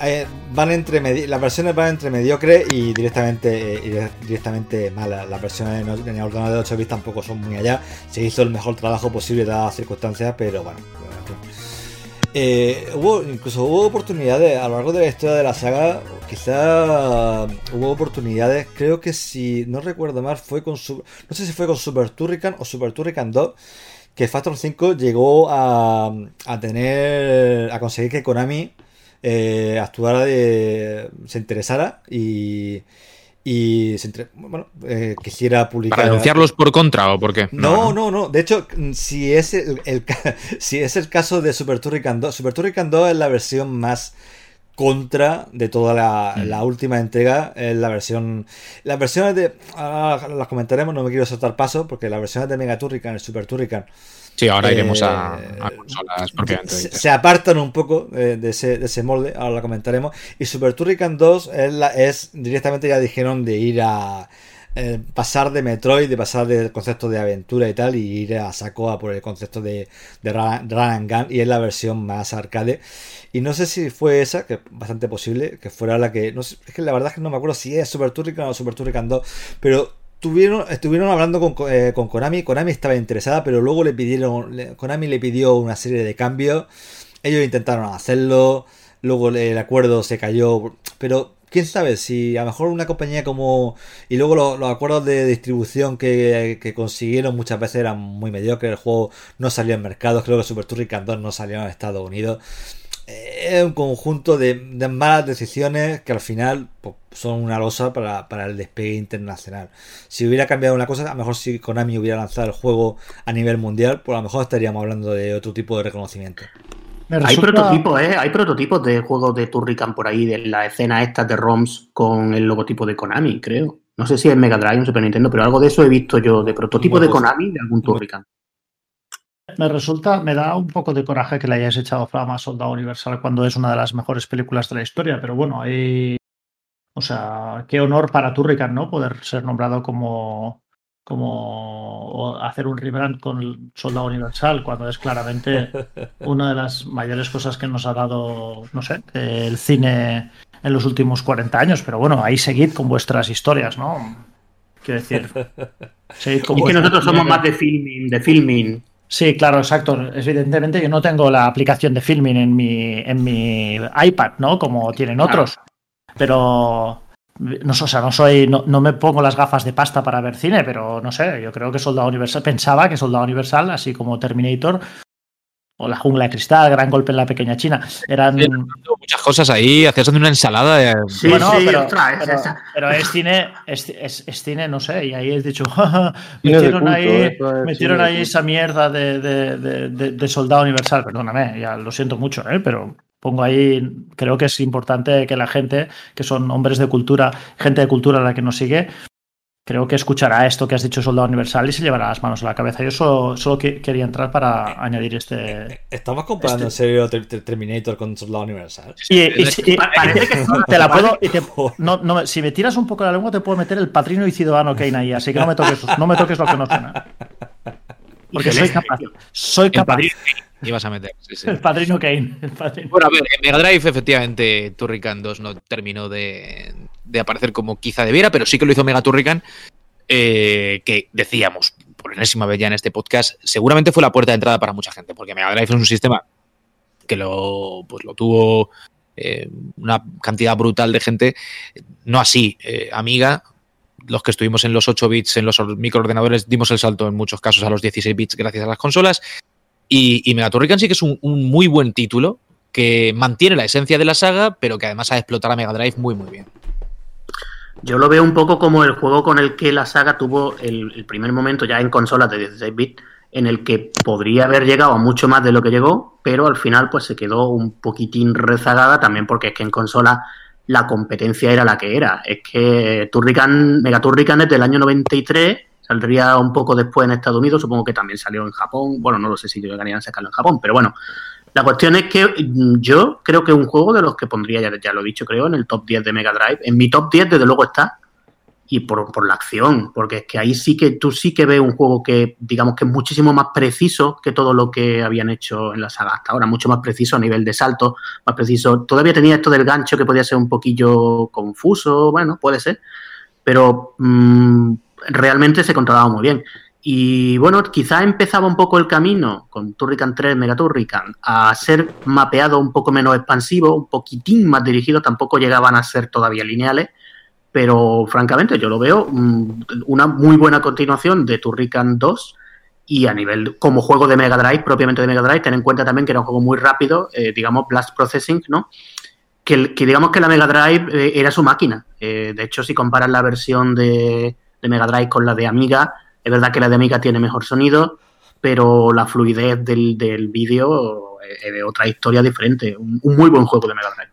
van entre las versiones van entre mediocre y directamente eh, directamente mala. Las versiones en el ordenador de 8 bits tampoco son muy allá. Se hizo el mejor trabajo posible dadas las circunstancias, pero bueno. Eh, hubo incluso hubo oportunidades a lo largo de la historia de la saga. Quizá hubo oportunidades. Creo que si no recuerdo mal fue con su, no sé si fue con Super Turrican o Super Turrican 2 que Factor 5 llegó a, a tener a conseguir que Konami eh, actuara de, se interesara y, y se entre- bueno, eh, quisiera publicar. ¿Para denunciarlos por contra o por qué? No, no, no. De hecho, si es el, el si es el caso de Super Turrican 2, Super Turrican 2 es la versión más contra de toda la, Mm. la última entrega. Es la versión. Las versiones de. Ahora las comentaremos, no me quiero saltar paso, porque las versiones de Mega Turrican y Super Turrican Sí, ahora iremos Eh, a, a consolas propiamente se, se apartan un poco eh, de, ese, de ese molde, ahora la comentaremos. Y Super Turrican 2 es, la- es directamente ya dijeron de ir a eh, pasar de Metroid, de pasar del concepto de aventura y tal, y ir a saco a por el concepto de, de run, run and gun, y es la versión más arcade. Y no sé si fue esa, que es bastante posible, que fuera la que. No sé, es que la verdad es que no me acuerdo si es Super Turrican o Super Turrican 2, pero tuvieron, estuvieron hablando con, eh, con Konami. Konami estaba interesada, pero luego le pidieron. Konami le pidió una serie de cambios. Ellos intentaron hacerlo. Luego el acuerdo se cayó. Pero quién sabe si a lo mejor una compañía como. Y luego lo- los, acuerdos de distribución que, que consiguieron muchas veces eran muy mediocres. El juego no salió en mercados. Creo que Super Turrican 2 no salió en Estados Unidos. Es un conjunto de, de malas decisiones que al final pues, son una losa para, para el despegue internacional. Si hubiera cambiado una cosa, a lo mejor si Konami hubiera lanzado el juego a nivel mundial, pues a lo mejor estaríamos hablando de otro tipo de reconocimiento. Hay prototipos, ¿eh? Hay prototipos de juegos de Turrican por ahí, de la escena esta de ROMs con el logotipo de Konami, creo. No sé si es Mega Drive o Super Nintendo, pero algo de eso he visto yo, de prototipo Muy de posible. Konami de algún Turrican. Me resulta, me da un poco de coraje que le hayáis echado fama a Soldado Universal cuando es una de las mejores películas de la historia, pero bueno, hay. O sea, qué honor para Turrican, ¿no? Poder ser nombrado como. como. o hacer un rebrand con Soldado Universal, cuando es claramente una de las mayores cosas que nos ha dado, no sé, el cine en los últimos 40 años, pero bueno, ahí seguid con vuestras historias, ¿no? Quiero decir. Seguid con Y que nosotros somos más de filming, de filming. Sí, claro, exacto. Evidentemente yo no tengo la aplicación de filming en mi, en mi iPad, ¿no? Como tienen Claro. otros. Pero no, sé, o sea, no soy, no, no me pongo las gafas de pasta para ver cine, pero no sé, yo creo que Soldado Universal, pensaba que Soldado Universal, así como Terminator, o La Jungla de Cristal, Gran Golpe en la Pequeña China, eran. Sí, Muchas cosas ahí, hacías una ensalada. de- Sí, Bueno, sí, pero, es pero- esa. pero es cine, es, es- es cine, no sé, y ahí he dicho, "Ja, Cine de metieron culto, ahí, metieron ahí esa mierda de, de- de- de- de soldado universal, perdóname, ya lo siento mucho, ¿eh? pero pongo ahí, creo que es importante que la gente, que son hombres de cultura, gente de cultura a la que nos sigue, creo que escuchará esto que has dicho Soldado Universal y se llevará las manos a la cabeza. Yo solo, solo que- quería entrar para añadir este... ¿Estamos comparando en serio Ter- Ter- Terminator con Soldado Universal? Y, y- y- Pa- parece que te la puedo... y te- Joder. no, no, si me tiras un poco la lengua te puedo meter el padrino y ciudadano Kane ahí, así que no me toques, no me toques lo que no suena. Porque soy capaz. Soy El capaz. Ibas a meter. sí, sí. El padrino Kane. el padrino. Bueno, a ver, en Mega Drive efectivamente Turrican 2 no terminó de, de aparecer como quizá debiera, pero sí que lo hizo Mega Turrican, eh, que decíamos por enésima vez ya en este podcast, seguramente fue la puerta de entrada para mucha gente, porque Mega Drive es un sistema que lo, pues lo tuvo eh, una cantidad brutal de gente, no así, eh, Amiga, los que estuvimos en los 8 bits, en los microordenadores, dimos el salto en muchos casos a los 16 bits gracias a las consolas. Y, y Mega Turrican sí que es un, muy buen título que mantiene la esencia de la saga, pero que además ha de explotar a Mega Drive muy, muy bien. Yo lo veo un poco como el juego con el que la saga tuvo el, el primer momento ya en consolas de 16 bits, en el que podría haber llegado a mucho más de lo que llegó, pero al final pues se quedó un poquitín rezagada también porque es que en consola la competencia era la que era. Es que Turrican, Mega Turrican es del año 93, saldría un poco después en Estados Unidos, supongo que también salió en Japón, bueno, no lo sé si llegarían a sacarlo en Japón, pero bueno, la cuestión es que mm, yo creo que es un juego de los que pondría, ya, ya lo he dicho, creo, en el top 10 de Mega Drive. En mi top 10, desde luego, está. Y por, por la acción, porque es que ahí sí que tú sí que ves un juego que, digamos que es muchísimo más preciso que todo lo que habían hecho en la saga hasta ahora, mucho más preciso a nivel de salto, más preciso. Todavía tenía esto del gancho que podía ser un poquillo confuso, bueno, puede ser, pero mm, realmente se controlaba muy bien. Y bueno, quizá empezaba un poco el camino con Turrican 3, Mega Turrican, a ser mapeado un poco menos expansivo, un poquitín más dirigido, tampoco llegaban a ser todavía lineales, pero francamente yo lo veo mm, una muy buena continuación de Turrican 2 y a nivel como juego de Mega Drive, propiamente de Mega Drive, ten en cuenta también que era un juego muy rápido, eh, digamos Blast Processing, ¿no? Que, digamos que la Mega Drive eh, era su máquina. Eh, de hecho, si comparas la versión de, de Mega Drive con la de Amiga, es verdad que la de Amiga tiene mejor sonido, pero la fluidez del, del vídeo es de otra historia diferente. Un, muy buen juego de Mega Drive.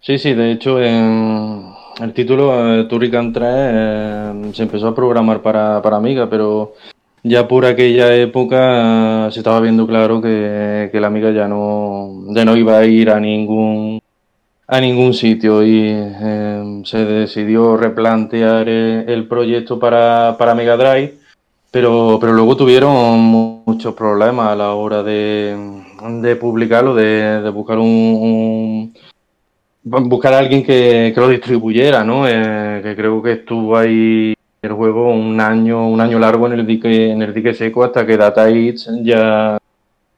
Sí, sí, de hecho, el título eh, Turrican 3 eh, se empezó a programar para, para Amiga, pero ya por aquella época eh, se estaba viendo claro que, que, la Amiga ya no, ya no iba a ir a ningún a ningún sitio y eh, se decidió replantear el proyecto para, para Mega Drive pero, pero luego tuvieron muchos problemas a la hora de, de publicarlo, de, de buscar un, un, buscar a alguien que, que lo distribuyera, ¿no? Eh, que creo que estuvo ahí el juego un año, un año largo en el dique, en el dique seco hasta que Data Eats ya,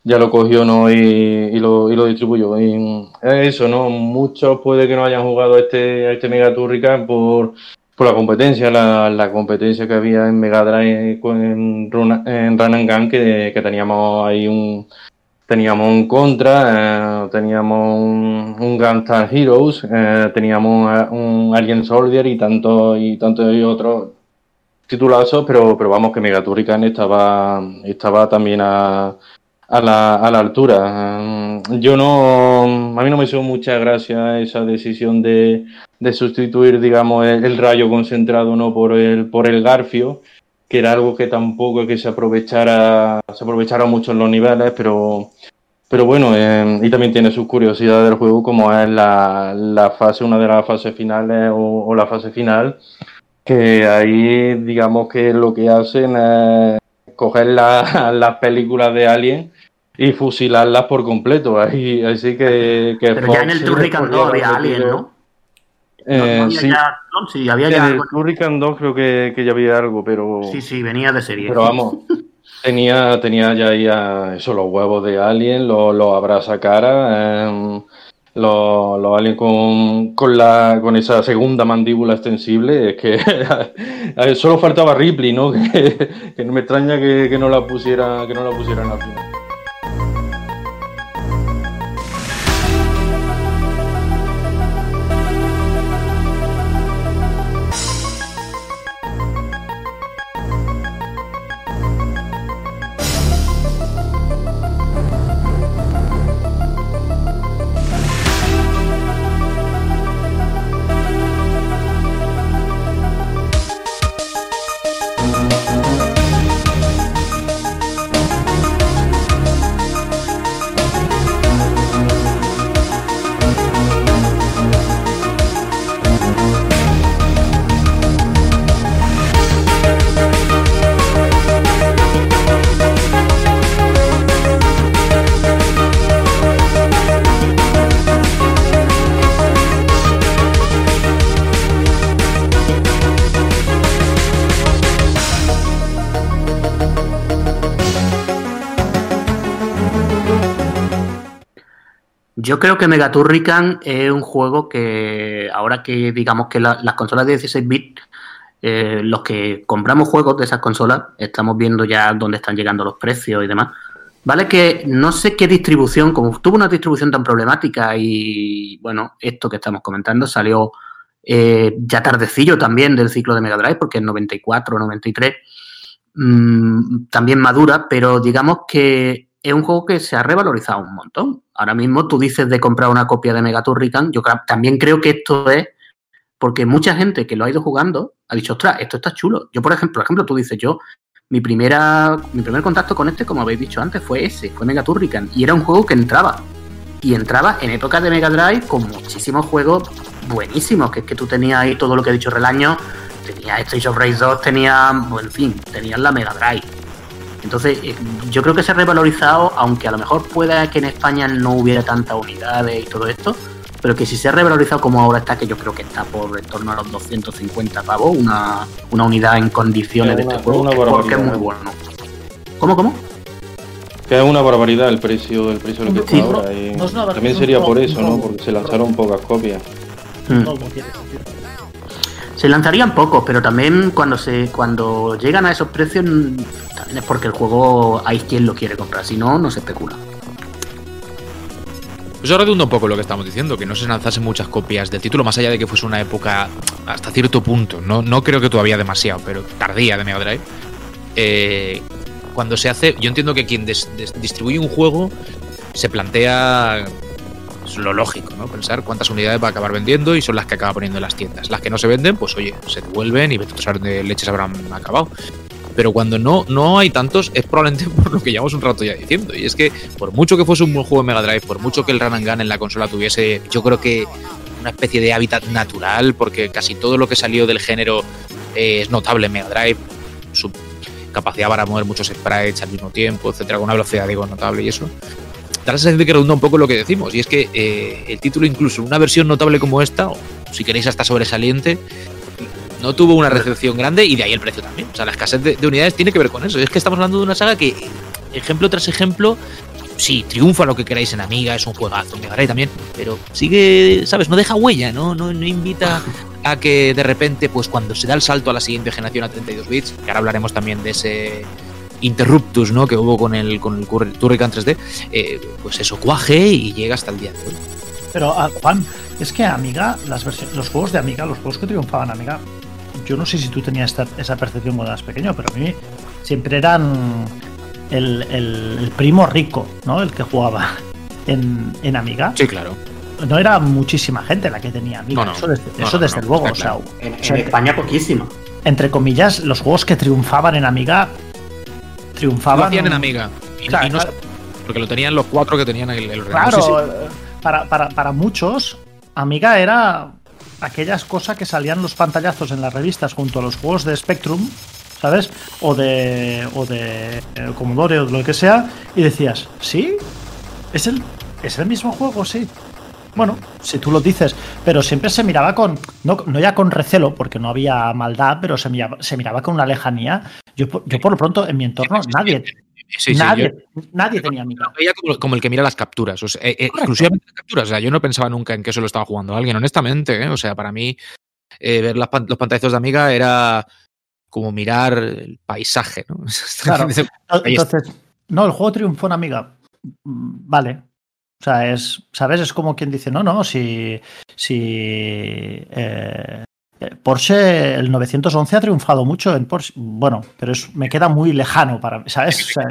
ya lo cogió, ¿no? Y, y, lo, y lo distribuyó. Y eso, ¿no? Muchos puede que no hayan jugado a este, este Mega Turrican por por la competencia, la, la, competencia que había en Mega Drive en, en Run and Gun, que, que teníamos ahí un teníamos un Contra, eh, teníamos un, un Gunstar Heroes, eh, teníamos un Alien Soldier y tanto y tanto y otros titulazos, pero pero vamos que Mega Turrican estaba estaba también a a la, a la altura. Yo no, a mí no me hizo mucha gracia esa decisión de, de sustituir, digamos, el, rayo concentrado no por el, por el garfio, que era algo que tampoco es que se aprovechara, se aprovechara mucho en los niveles, pero, pero bueno, eh, y también tiene sus curiosidades del juego, como es la, la fase, una de las fases finales o, la fase final, que ahí, digamos que lo que hacen es coger la, las películas de Alien y fusilarlas por completo. Ahí, así que, que Pero Fox ya en el Turrican 2 había Alien, ¿no? Eh, no, no sí. Ya, no, sí, había en ya el algo. Turrican 2 creo que, que, ya había algo, pero... Sí, sí, venía de serie. Pero vamos, tenía, tenía ya, ya eso, los huevos de Alien, los, los abraza cara, eh, los, los aliens con, con, la, con esa segunda mandíbula extensible, es que solo faltaba Ripley, ¿no? Que, que no me extraña que, que, no la pusiera, que no la pusieran al final. Yo creo que Megaturrican es un juego que ahora que digamos que la, las consolas de 16 bits, eh, los que compramos juegos de esas consolas, estamos viendo ya dónde están llegando los precios y demás. Vale que no sé qué distribución, como tuvo una distribución tan problemática y bueno, esto que estamos comentando salió eh, ya tardecillo también del ciclo de Mega Drive, porque en 94, 93 mmm, también madura, pero digamos que es un juego que se ha revalorizado un montón. Ahora mismo tú dices de comprar una copia de Megaturrican, yo también creo que esto es porque mucha gente que lo ha ido jugando ha dicho, ostras, esto está chulo. Yo, por ejemplo, por ejemplo, tú dices, yo, mi primera, mi primer contacto con este, como habéis dicho antes, fue ese, fue Megaturrican, y era un juego que entraba. Y entraba en épocas de Mega Drive con muchísimos juegos buenísimos, que es que tú tenías ahí todo lo que he dicho Relaño, tenías Stage of Race 2, tenías, en fin, tenías la Mega Drive. Entonces, eh, yo creo que se ha revalorizado, aunque a lo mejor pueda que en España no hubiera tantas unidades y todo esto, pero que si se ha revalorizado como ahora está, que yo creo que está por en torno a los 250 pavos, una, una unidad en condiciones una, de este juego, una es porque es muy bueno. ¿Cómo, cómo? Que es una barbaridad el precio, el precio de lo que Sí, está no, ahora. y no es también sería no, por eso, no, ¿no? Porque se lanzaron pocas copias. Mm. Se lanzarían pocos, pero también cuando se cuando llegan a esos precios mm, también es porque el juego hay quien lo quiere comprar, si no, no se especula. Eso redunda un poco lo que estamos diciendo, que no se lanzasen muchas copias del título, más allá de que fuese una época hasta cierto punto, no, no creo que todavía demasiado, pero tardía de Mega Drive. Eh, cuando se hace, yo entiendo que quien distribuye un juego se plantea es lo lógico, ¿no? Pensar cuántas unidades va a acabar vendiendo y son las que acaba poniendo en las tiendas. Las que no se venden, pues oye, se devuelven y vete a de leches habrán acabado. Pero cuando no, no hay tantos, es probablemente por lo que llevamos un rato ya diciendo. Y es que, por mucho que fuese un buen juego de Mega Drive, por mucho que el Run Gun en la consola tuviese, yo creo que una especie de hábitat natural, porque casi todo lo que salió del género eh, es notable en Mega Drive. Su capacidad para mover muchos sprites al mismo tiempo, etcétera, con una velocidad, digo, notable y eso. Da la que redunda un poco lo que decimos, y es que eh, el título, incluso una versión notable como esta, o si queréis hasta sobresaliente, no tuvo una recepción grande y de ahí el precio también. O sea, la escasez de, de unidades tiene que ver con eso. Es que estamos hablando de una saga que, ejemplo tras ejemplo, sí, triunfa lo que queráis en Amiga, es un juegazo, Drive también, pero sigue, ¿sabes? No deja huella, ¿no? No, no invita a que de repente, pues cuando se da el salto a la siguiente generación a 32 bits, que ahora hablaremos también de ese interruptus, ¿no? Que hubo con el, con el Turrican 3D, eh, pues eso cuaje y llega hasta el día de hoy. Pero, ah, Juan, es que Amiga, las los juegos de Amiga, los juegos que triunfaban Amiga, yo no sé si tú tenías esta- esa percepción cuando eras pequeño, pero a mí siempre eran el, el- el primo rico, ¿no? El que jugaba en, en Amiga. Sí, claro. No era muchísima gente la que tenía Amiga, No, no. eso desde, No, eso no, desde no, luego. está o sea, En, o sea, en España poquísima. entre comillas, los juegos que triunfaban en Amiga triunfaban. Lo hacían en Amiga. Y, Claro, y no- porque lo tenían los cuatro que tenían el, el. Claro, eh, Para, para, para muchos, Amiga era aquellas cosas que salían los pantallazos en las revistas junto a los juegos de Spectrum, ¿sabes? O de, o de eh, Commodore o de lo que sea, y decías, ¿sí? ¿Es el, ¿Es el mismo juego? Sí. Bueno, si tú lo dices, pero siempre se miraba con, no, no ya con recelo, porque no había maldad, pero se miraba, se miraba con una lejanía. Yo, por- yo por lo pronto, en mi entorno, nadie, Sí, sí, nadie, yo- nadie tenía Amiga. Lo veía como, como el que mira las capturas, o sea, eh, eh, exclusivamente las capturas. O sea, yo no pensaba nunca en que eso lo estaba jugando alguien, honestamente. ¿eh? O sea, para mí, ver las los pantallazos de Amiga era como mirar el paisaje, ¿no? Claro. Entonces, no, el juego triunfó en Amiga. Mm, Vale. O sea, es, ¿sabes? Es como quien dice, no, no, si, si Porsche, el 911 ha triunfado mucho en Porsche. Bueno, pero es, me queda muy lejano para mí, ¿sabes? O sea,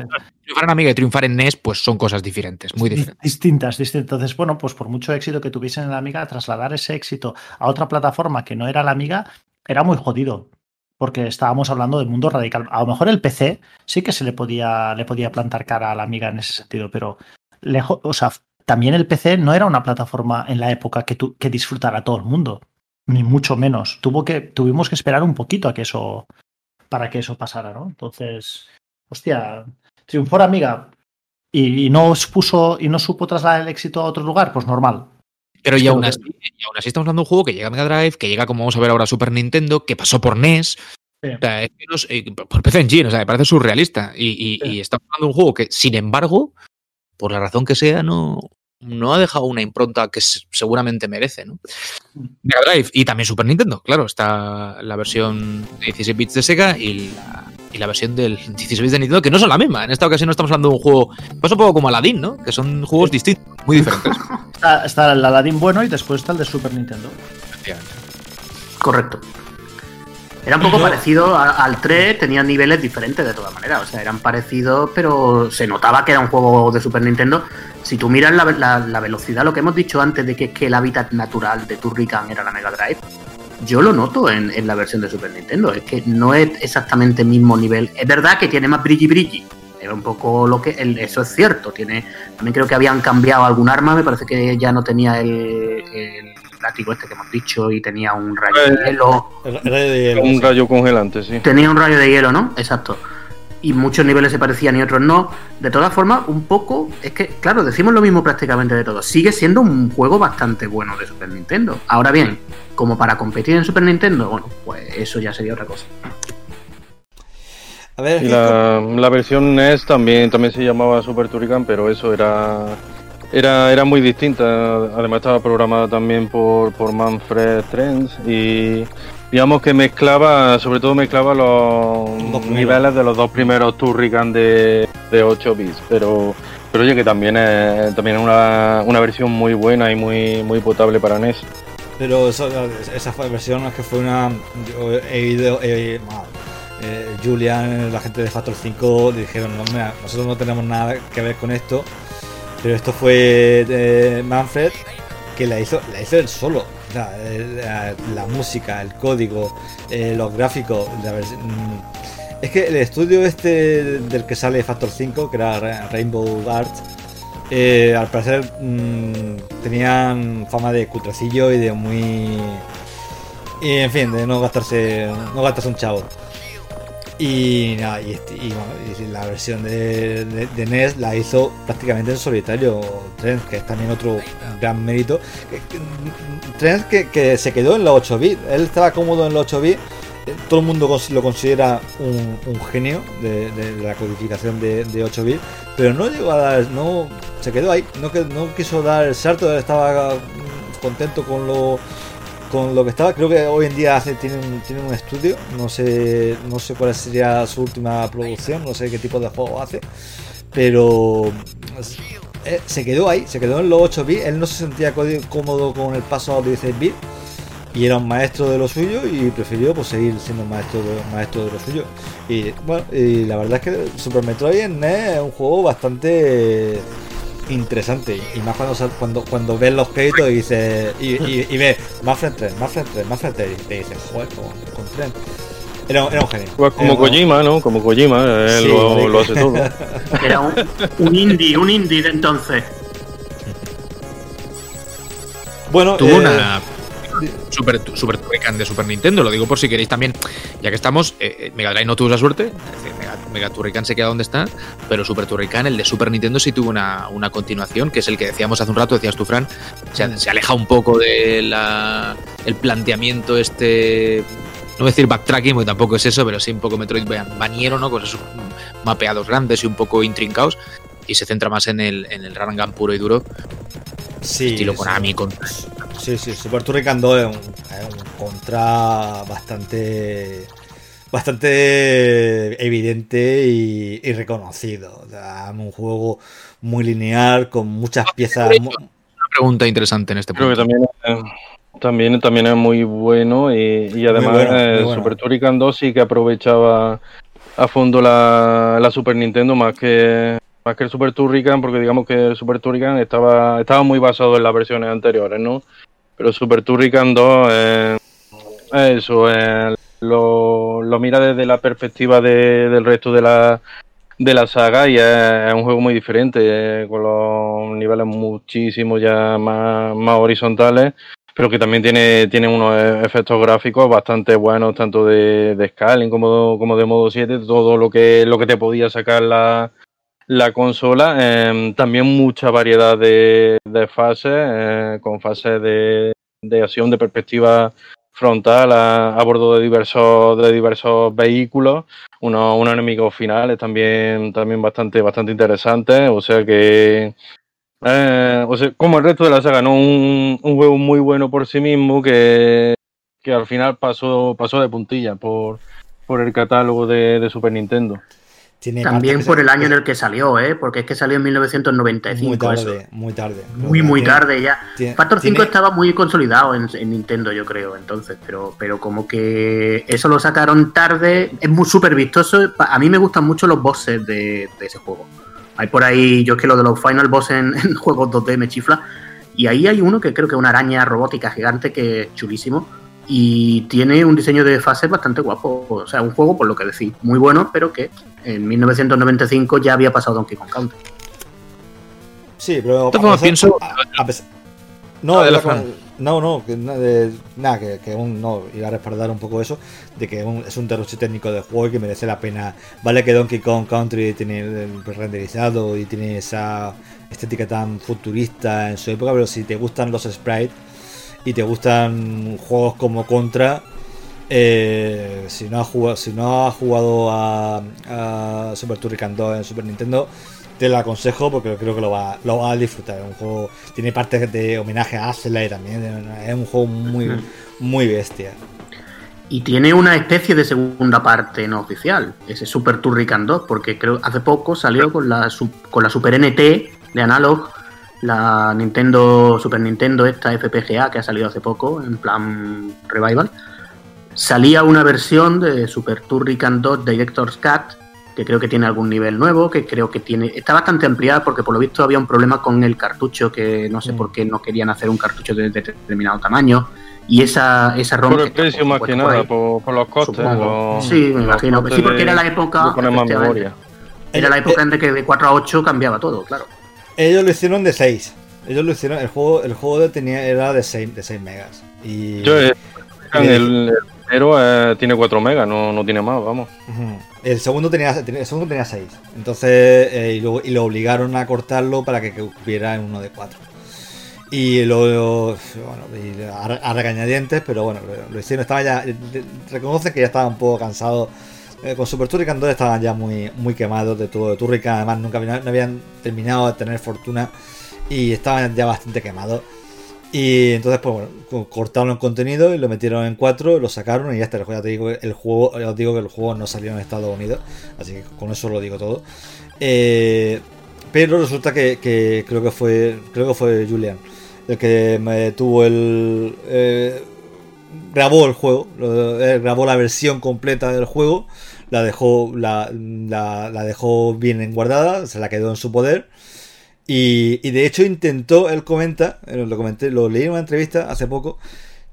triunfar en Amiga y triunfar en NES, pues son cosas diferentes, muy di- diferentes. distintas, distintas. Entonces, bueno, pues por mucho éxito que tuviesen en la Amiga, trasladar ese éxito a otra plataforma que no era la Amiga era muy jodido. Porque estábamos hablando del mundo radical. A lo mejor el PC sí que se le podía, le podía plantar cara a la Amiga en ese sentido, pero lejos, o sea, también el PC no era una plataforma en la época que, tu- que disfrutara todo el mundo. Ni mucho menos. Tuvo que, tuvimos que esperar un poquito a que eso. para que eso pasara, ¿no? Entonces. Hostia. Triunfó la Amiga y, y no supuso y no supo trasladar el éxito a otro lugar, pues normal. Pero y aún, así, y aún así estamos hablando de un juego que llega a Mega Drive, que llega, como vamos a ver ahora, a Super Nintendo, que pasó por NES. O sea, es que nos- eh, por PC Engine, o sea, me parece surrealista. Y, y- Sí. y estamos hablando de un juego que, sin embargo, por la razón que sea, no, no ha dejado una impronta que seguramente merece, ¿no? Mega Drive y también Super Nintendo, claro, está la versión de 16 bits de Sega y la, y la versión del 16 bits de Nintendo, que no son la misma. En esta ocasión no estamos hablando de un juego, pasa un poco como Aladdin, ¿no? Que son juegos distintos, muy diferentes. Está, está el Aladdin bueno y después está el de Super Nintendo. Correcto. Era un poco parecido a- al 3, tenían niveles diferentes de todas maneras. O sea, eran parecidos, pero se notaba que era un juego de Super Nintendo. Si tú miras la, la- la velocidad, lo que hemos dicho antes de que, que el hábitat natural de Turrican era la Mega Drive, yo lo noto en, en la versión de Super Nintendo. Es que no es exactamente el mismo nivel. Es verdad que tiene más brilli brilli. Es un poco lo que. el- eso es cierto. Tiene. También creo que habían cambiado algún arma. Me parece que ya no tenía el, el látigo este que hemos dicho y tenía un rayo de Eh, hielo. El- rey de- Un rayo congelante, sí. Tenía un rayo de hielo, ¿no? Exacto. Y muchos niveles se parecían y otros no. De todas formas, un poco. Es que, claro, decimos lo mismo prácticamente de todo. Sigue siendo un juego bastante bueno de Super Nintendo. Ahora bien, como para competir en Super Nintendo, bueno, pues eso ya sería otra cosa. A ver, Y la versión NES también, también se llamaba Super Turrican, pero eso era, era, era muy distinta. Además estaba programada también por, por Manfred Trends y digamos que mezclaba, sobre todo mezclaba los niveles de los dos primeros Turrican de, de 8 bits. Pero, pero oye, que también es, también es una, una versión muy buena y muy, muy potable para NES. Pero eso, esa versión es que fue una. Yo he ido. eh, Julian, la gente de Factor 5 dijeron: no, mira, nosotros no tenemos nada que ver con esto. Pero esto fue de Manfred que la hizo, la hizo él solo. La, música, el código, eh, los gráficos. la mm, es que el estudio este del que sale Factor 5, que era Ra- Rainbow Arts, eh, al parecer mm, tenían fama de cutrecillo y de muy. Y en fin, de no gastarse. No gastarse un chavo. Y nada, y, este- y bueno, y la versión de, de- de NES la hizo prácticamente en solitario Trent, que es también otro gran mérito. Trent que, que se quedó en los 8 bits, él estaba cómodo en los 8 bits. Todo el mundo lo considera un, un genio de, de la codificación de, de 8 bits, pero no llegó a dar, no se quedó ahí, no, que- no quiso dar el salto, él estaba mm, contento con lo lo que estaba. Creo que hoy en día hace, tiene, un, tiene un estudio. No sé, no sé cuál sería su última producción, no sé qué tipo de juego hace. Pero eh, se quedó ahí, se quedó en los 8 bits. Él no se sentía cómodo con el paso a los 16 bits. Y era un maestro de lo suyo y prefirió pues, seguir siendo maestro de, maestro de lo suyo. Y bueno, y la verdad es que Super Metroid es un juego bastante interesante y más cuando cuando cuando ves los créditos y dices y, y, y ves Mafia 3, Mafia 3, Mafia 3 y te dices, joder, con, con Trent. Era, era un genio. Pues como Era un- Kojima, ¿no? Como Kojima, él Sí, lo, marica. lo hace todo. Era un, un indie, un indie de entonces. Bueno, Tuvo eh, una Super, Super Turrican de Super Nintendo, lo digo por si queréis también, ya que estamos, eh, eh, Mega Drive no tuvo esa suerte, es decir, Mega, Mega Turrican se queda donde está, pero Super Turrican, el de Super Nintendo, sí tuvo una, una continuación, que es el que decíamos hace un rato, decías tú, Fran, se, se aleja un poco de la, el planteamiento este, no voy a decir backtracking, porque tampoco es eso, pero sí un poco Metroid baniero, ¿no? Con esos mapeados grandes y un poco intrincados, y se centra más en el, en el gun puro y duro, sí, estilo sí. Konami, con Sí, sí, Super Turrican 2 es un, es un contra bastante bastante evidente y, y reconocido. O sea, un juego muy lineal, con muchas piezas. una pregunta interesante en este Creo que punto. también, eh, también, también es muy bueno y, y además bueno, eh, bueno. Super Turrican 2 sí que aprovechaba a fondo la, la Super Nintendo más que más que el Super Turrican porque digamos que el Super Turrican estaba estaba muy basado en las versiones anteriores, ¿no? Pero Super Turrican 2 eh, eso eh, lo, lo mira desde la perspectiva de- del resto de la de la saga y es, un juego muy diferente, eh, con los niveles muchísimo ya más, más horizontales, pero que también tiene, tiene unos e- efectos gráficos bastante buenos, tanto de, de scaling como, como de modo 7, todo lo que, lo que te podía sacar la, la consola. Eh, también mucha variedad de, de fases, eh, con fases de, de acción de perspectiva frontal a, bordo de diversos, de diversos vehículos unos, unos enemigos finales también, también bastante, bastante interesantes. O sea que, eh, o sea, como el resto de la saga, ¿no? Un, un juego muy bueno por sí mismo que, que al final pasó, pasó de puntilla por, por el catálogo de, de Super Nintendo. Tiene También por el año en el que salió, ¿eh? Porque es que salió en 1995. Muy eso. tarde, muy tarde. Muy, muy Tiene- tarde ya. tiene- Factor 5 tiene- estaba muy consolidado en, en Nintendo, yo creo, entonces, pero, pero como que eso lo sacaron tarde, es muy súper vistoso. A mí me gustan mucho los bosses de, de ese juego. Hay por ahí, yo es que lo de los final boss en, en juegos 2D me chifla. Y ahí hay uno que creo que es una araña robótica gigante que es chulísimo. Y tiene un diseño de fases bastante guapo. O sea, un juego, por lo que decís, muy bueno, pero que en 1995 ya había pasado Donkey Kong Country. Sí, pero. De todas formas, a pesar- pienso- a- a pesar- no, no, no, que na- de- nada, que, que un, no, iba a respaldar un poco eso, de que un- es un derroche técnico de juego y que merece la pena. Vale que Donkey Kong Country tiene el renderizado y tiene esa estética tan futurista en su época, pero si te gustan los sprites y te gustan juegos como Contra, eh, si no has jugado, si no has jugado a, a Super Turrican 2 en Super Nintendo, te lo aconsejo porque creo que lo va, lo va a disfrutar. Es un juego tiene partes de homenaje a Azley también. Es un juego muy, muy bestia. y tiene una especie de segunda parte no oficial, ese Super Turrican 2, porque creo hace poco salió con la, con la Super NT de Analog, la Nintendo, Super Nintendo, esta FPGA que ha salido hace poco, en plan revival. Salía una versión de Super Turrican 2 Director's Cut, que creo que tiene algún nivel nuevo, que creo que tiene. Está bastante ampliada porque por lo visto había un problema con el cartucho, que no sé mm. por qué no querían hacer un cartucho de determinado tamaño y esa, esa ROM. Por el precio más que nada, por, los costes. Sí, me imagino. Sí, porque era la época. Era la época en que de 4 a 8 cambiaba todo, claro. Ellos lo hicieron de 6. Ellos lo hicieron, el juego, el juego tenía, era de 6, de 6 megas. Y, Yo, eh, el, primero eh, tiene 4 megas, no, no tiene más, vamos. El segundo tenía, el segundo tenía 6. Entonces, eh, y, lo, y, lo, obligaron a cortarlo para que hubiera en uno de 4. Y lo, bueno, a, regañadientes, pero bueno, lo, hicieron, estaba ya, reconoce que ya estaba un poco cansado. Eh, con Super Turrican 2 estaban ya muy, muy quemados de todo. De Turrican además nunca no habían terminado de tener fortuna y estaban ya bastante quemados. Y entonces, pues bueno, cortaron el contenido y lo metieron en 4, lo sacaron y ya está. Ya te digo, el juego, os digo que el juego no salió en Estados Unidos, así que con eso lo digo todo. Eh, pero resulta que, creo que fue creo que fue Julian el que me tuvo el... Eh, grabó el juego, grabó la versión completa del juego, la dejó, la, dejó bien guardada, se la quedó en su poder. Y, de hecho intentó, él comenta, eh, lo comenté, lo leí en una entrevista hace poco,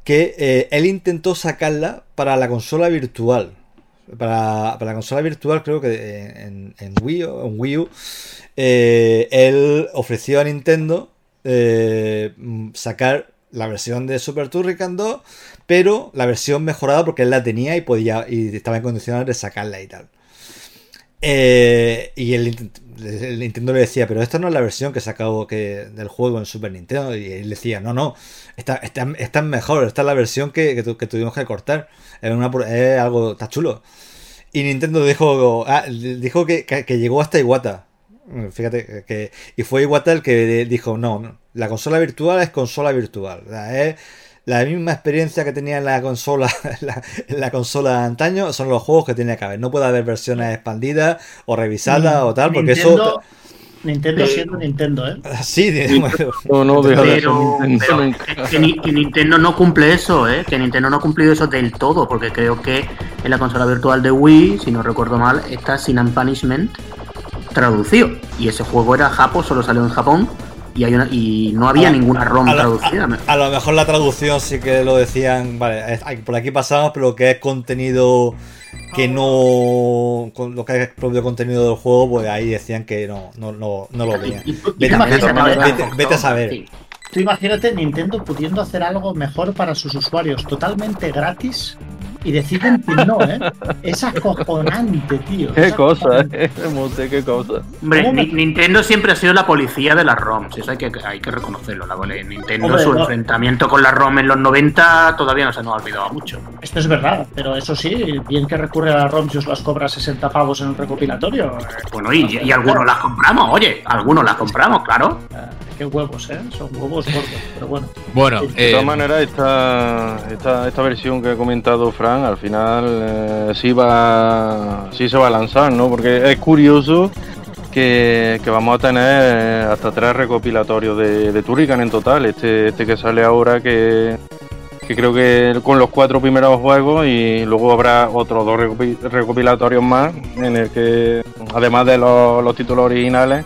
que él intentó sacarla para la consola virtual. Para, la consola virtual, creo que en, Wii, en Wii U, él ofreció a Nintendo eh, sacar la versión de Super Turrican 2, pero la versión mejorada porque él la tenía y podía y estaba en condiciones de sacarla y tal. Eh, y el, Nintendo le decía, pero esta no es la versión que sacado que, del juego en Super Nintendo. Y él decía, no, no, esta, esta, es mejor, esta es la versión que, tuvimos que cortar. Es, una, algo, está chulo. Y Nintendo dijo, ah, dijo que, que, llegó hasta Iwata. Fíjate que. Y fue Iwata el que dijo: no, la consola virtual es consola virtual. Es la misma experiencia que tenía en la consola, en la, consola de antaño, son los juegos que tiene que haber. No puede haber versiones expandidas o revisadas o tal, porque eso. Nintendo siendo Nintendo, ¿eh? Sí, no, no, pero, que, Nintendo no cumple eso, ¿eh? Que Nintendo no ha cumplido eso del todo, porque creo que en la consola virtual de Wii, si no recuerdo mal, está Sin and Punishment traducido. Y ese juego era Japón, solo salió en Japón. Y, hay una, y no había ninguna ROM traducida. A, lo mejor la traducción sí que lo decían, vale, por aquí pasamos, pero lo que es contenido que no lo que es propio contenido del juego, pues ahí decían que no, no, no, no lo veían. Vete, a saber. Tú imagínate Nintendo pudiendo hacer algo mejor para sus usuarios totalmente gratis y deciden que no, ¿eh? Es acojonante, tío. Qué cosa, ¿eh? qué cosa. Hombre, Nintendo siempre ha sido la policía de las ROMs, eso hay que, hay que reconocerlo. La Nintendo, su enfrentamiento con las ROM en los 90 todavía no se nos ha olvidado mucho. Esto es verdad, pero eso sí, bien que recurre a las ROMs y os las cobra 60 pavos en el recopilatorio. Bueno, y, y algunos las compramos, oye, algunos las compramos, claro. Ah, qué huevos, ¿eh? Son huevos gordos, pero bueno. Bueno, de todas eh, maneras, esta, esta, esta versión que ha comentado Al final eh, sí va sí se va a lanzar, ¿no? Porque es curioso que, vamos a tener eh, hasta tres recopilatorios de, de Turrican en total. Este, este que sale ahora que, creo que con los cuatro primeros juegos y luego habrá otros dos recopilatorios más en el que además de los, títulos originales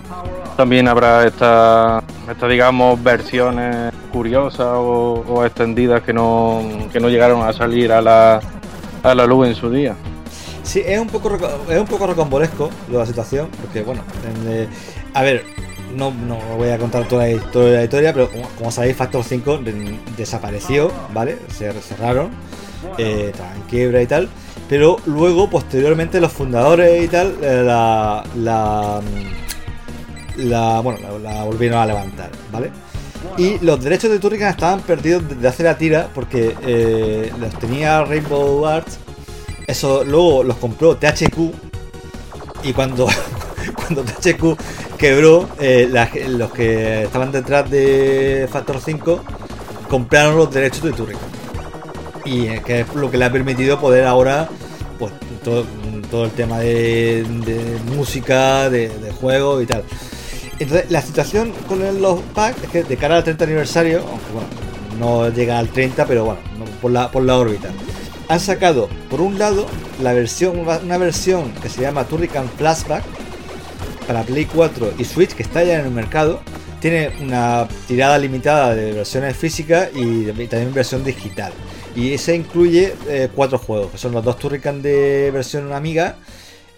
también habrá estas esta, digamos versiones curiosas o, extendidas que no, que no llegaron a salir a la, a la luz en su día. Sí, es un poco es un poco rocambolesco la situación, porque bueno, a ver, no, no voy a contar toda la, historia, pero como, sabéis, Factor 5 desapareció, ¿vale? Se cerraron, eh, en quiebra y tal, pero luego, posteriormente, los fundadores y tal, eh, la, la, la, bueno, la, volvieron a levantar, ¿vale? Y los derechos de Turrican estaban perdidos desde hace la tira porque eh, los tenía Rainbow Arts. Eso luego los compró THQ. Y cuando, cuando THQ quebró, eh, los que estaban detrás de Factor 5 compraron los derechos de Turrican. y que es lo que le ha permitido poder ahora pues todo, todo el tema de, música, de, de y tal. Entonces, la situación con el- los packs es que de cara al 30 aniversario, aunque bueno, no llega al 30, pero bueno, no- por, la, por la órbita, han sacado, por un lado, la versión, una versión que se llama Turrican Flashback para Play 4 y Switch, que está ya en el mercado. Tiene una tirada limitada de versiones físicas y, y también versión digital. Y ese incluye eh, cuatro juegos, que son los dos Turrican de versión amiga,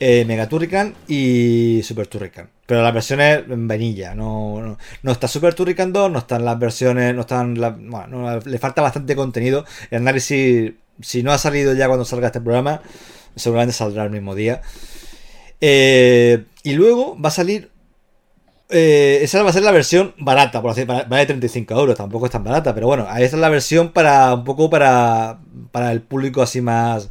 eh, Mega Turrican y Super Turrican. Pero las versiones en vainilla, no, no, no está Super Turrican 2, no están las versiones, no están las, bueno, no, le falta bastante contenido. El análisis, si no ha salido ya cuando salga este programa, seguramente saldrá el mismo día. Eh, y luego va a salir. eh, esa va a ser la versión barata, por así vale 35 euros, tampoco es tan barata, pero bueno, esa es la versión para un poco para, para el público así más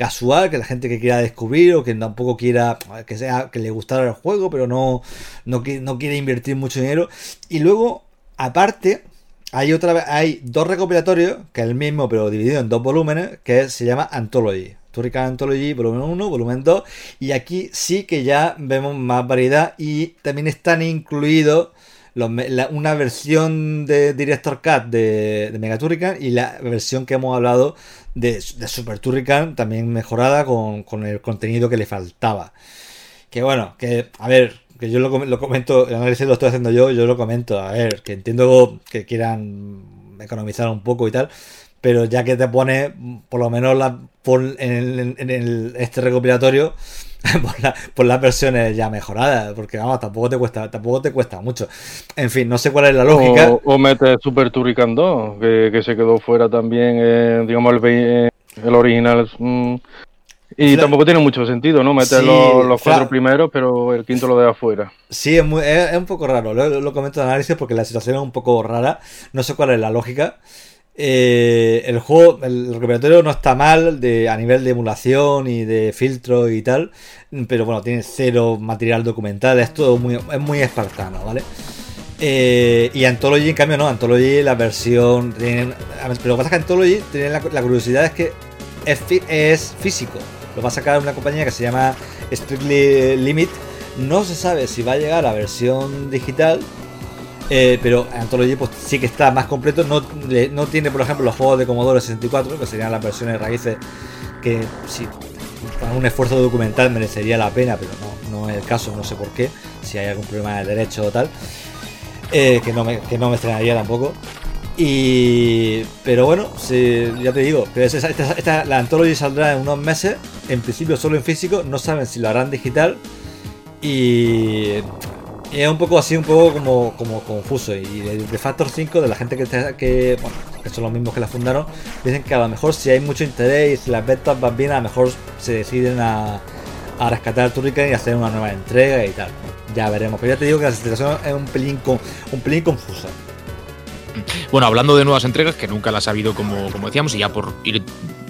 casual, que la gente que quiera descubrir o que tampoco quiera que sea que le gustara el juego, pero no, no, no quiere invertir mucho dinero. Y luego, aparte, hay otra hay dos recopilatorios, que es el mismo, pero dividido en dos volúmenes, que se llama Anthology. Turrican Anthology, volumen 1, volumen 2. Y aquí sí que ya vemos más variedad. Y también están incluidos los la- una versión de Director Cut de, de Mega Turrican y la versión que hemos hablado de, Super Turrican, también mejorada con, con el contenido que le faltaba. Que bueno, que a ver, que yo lo, lo comento, el análisis lo estoy haciendo yo, yo lo comento, a ver, que entiendo que quieran economizar un poco y tal, pero ya que te pone por lo menos la, en, el- en el- este recopilatorio por, la- por las versiones ya mejoradas, porque vamos, tampoco te cuesta, tampoco te cuesta mucho. En fin, no sé cuál es la lógica. O, o mete Super Turrican 2, que, que se quedó fuera también, eh, digamos, el, eh, el original. mm, y tampoco tiene mucho sentido, ¿no? Meter Sí, los, cuatro primeros, pero el quinto lo deja fuera. Sí, es, muy, es, es un poco raro. Lo, lo comento en análisis porque la situación es un poco rara. No sé cuál es la lógica. Eh, el juego, el recuperatorio no está mal de, a nivel de emulación y de filtro y tal. Pero bueno, tiene cero material documental. Es todo muy, es muy espartano, ¿vale? Eh, y Anthology, en cambio, no. Anthology, la versión. tienen- pero lo que pasa es que Anthology, tiene la, la curiosidad es que es, es físico. Lo va a sacar una compañía que se llama Strictly Limit. No se sabe si va a llegar a versión digital. Eh, pero Anthology sí que está más completo. No, no tiene, por ejemplo, los juegos de Commodore 64, que serían las versiones raíces que si con un esfuerzo documental merecería la pena, pero no, no es el caso, no sé por qué, si hay algún problema de derecho o tal. Eh, que, no me, que no me estrenaría tampoco. Y. Pero bueno, sí, ya te digo, esta- la Anthology saldrá en unos meses. En principio solo en físico. No saben si lo harán digital. Y. es un poco así, un poco como, como confuso. Y de, de Factor 5, de la gente que, que, bueno, que son los mismos que la fundaron, dicen que a lo mejor si hay mucho interés y si las ventas van bien, a lo mejor se deciden a, a rescatar el Turrican y hacer una nueva entrega y tal. Ya veremos. Pero ya te digo que la situación es un pelín, con- un pelín confusa. Bueno, hablando de nuevas entregas, que nunca las ha habido, como, como decíamos, y ya por ir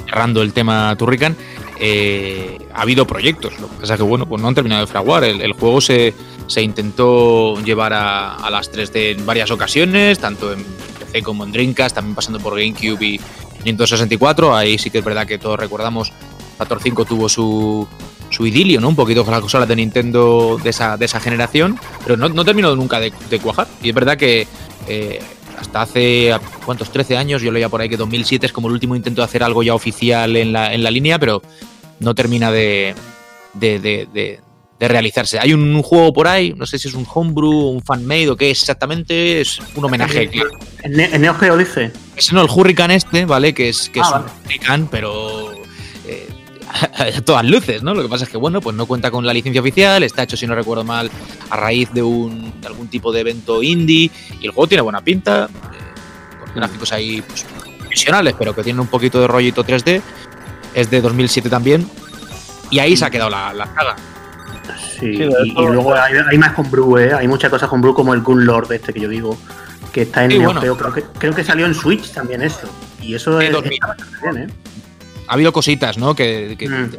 cerrando el tema Turrican, ha habido proyectos. Lo que pasa es que, bueno, pues no han terminado de fraguar. El, juego se, se intentó llevar a, a las 3D en varias ocasiones, tanto en PC como en Dreamcast, también pasando por GameCube y Nintendo 64. Ahí sí que es verdad que todos recordamos, Factor 5 tuvo su, su idilio, ¿no? Un poquito con las consolas de Nintendo de esa, de esa generación, pero no, no terminó nunca de, de cuajar. Y es verdad que eh, hasta hace, ¿cuántos? 13 años, yo leía por ahí que 2007 es como el último intento de hacer algo ya oficial en la, en la línea, pero no termina de, de, de- de- de realizarse. Hay un juego por ahí, no sé si es un homebrew, un fanmade o qué es exactamente, es un homenaje, claro. En, Ne- en Neo Geo dice. Ese no, el Hurricane este, ¿vale? Que es, que Ah, es vale. un Hurricane, pero a todas luces, ¿no? Lo que pasa es que, bueno, pues no cuenta con la licencia oficial, está hecho, si no recuerdo mal, a raíz de, un, de algún tipo de evento indie, y el juego tiene buena pinta, eh, con gráficos ahí pues, profesionales, pero que tienen un poquito de rollito 3D, es de 2007 también, y ahí se ha quedado la, la saga. Sí, y, luego hay, hay más con Brew, ¿eh? Hay muchas cosas con Brew como el Gun Lord este que yo digo, que está en Sí, Neo bueno. Creo que, creo que salió en Switch también eso. Y eso es, 2000. está bastante bien, ¿eh? Ha habido cositas, ¿no? Que, que Mm.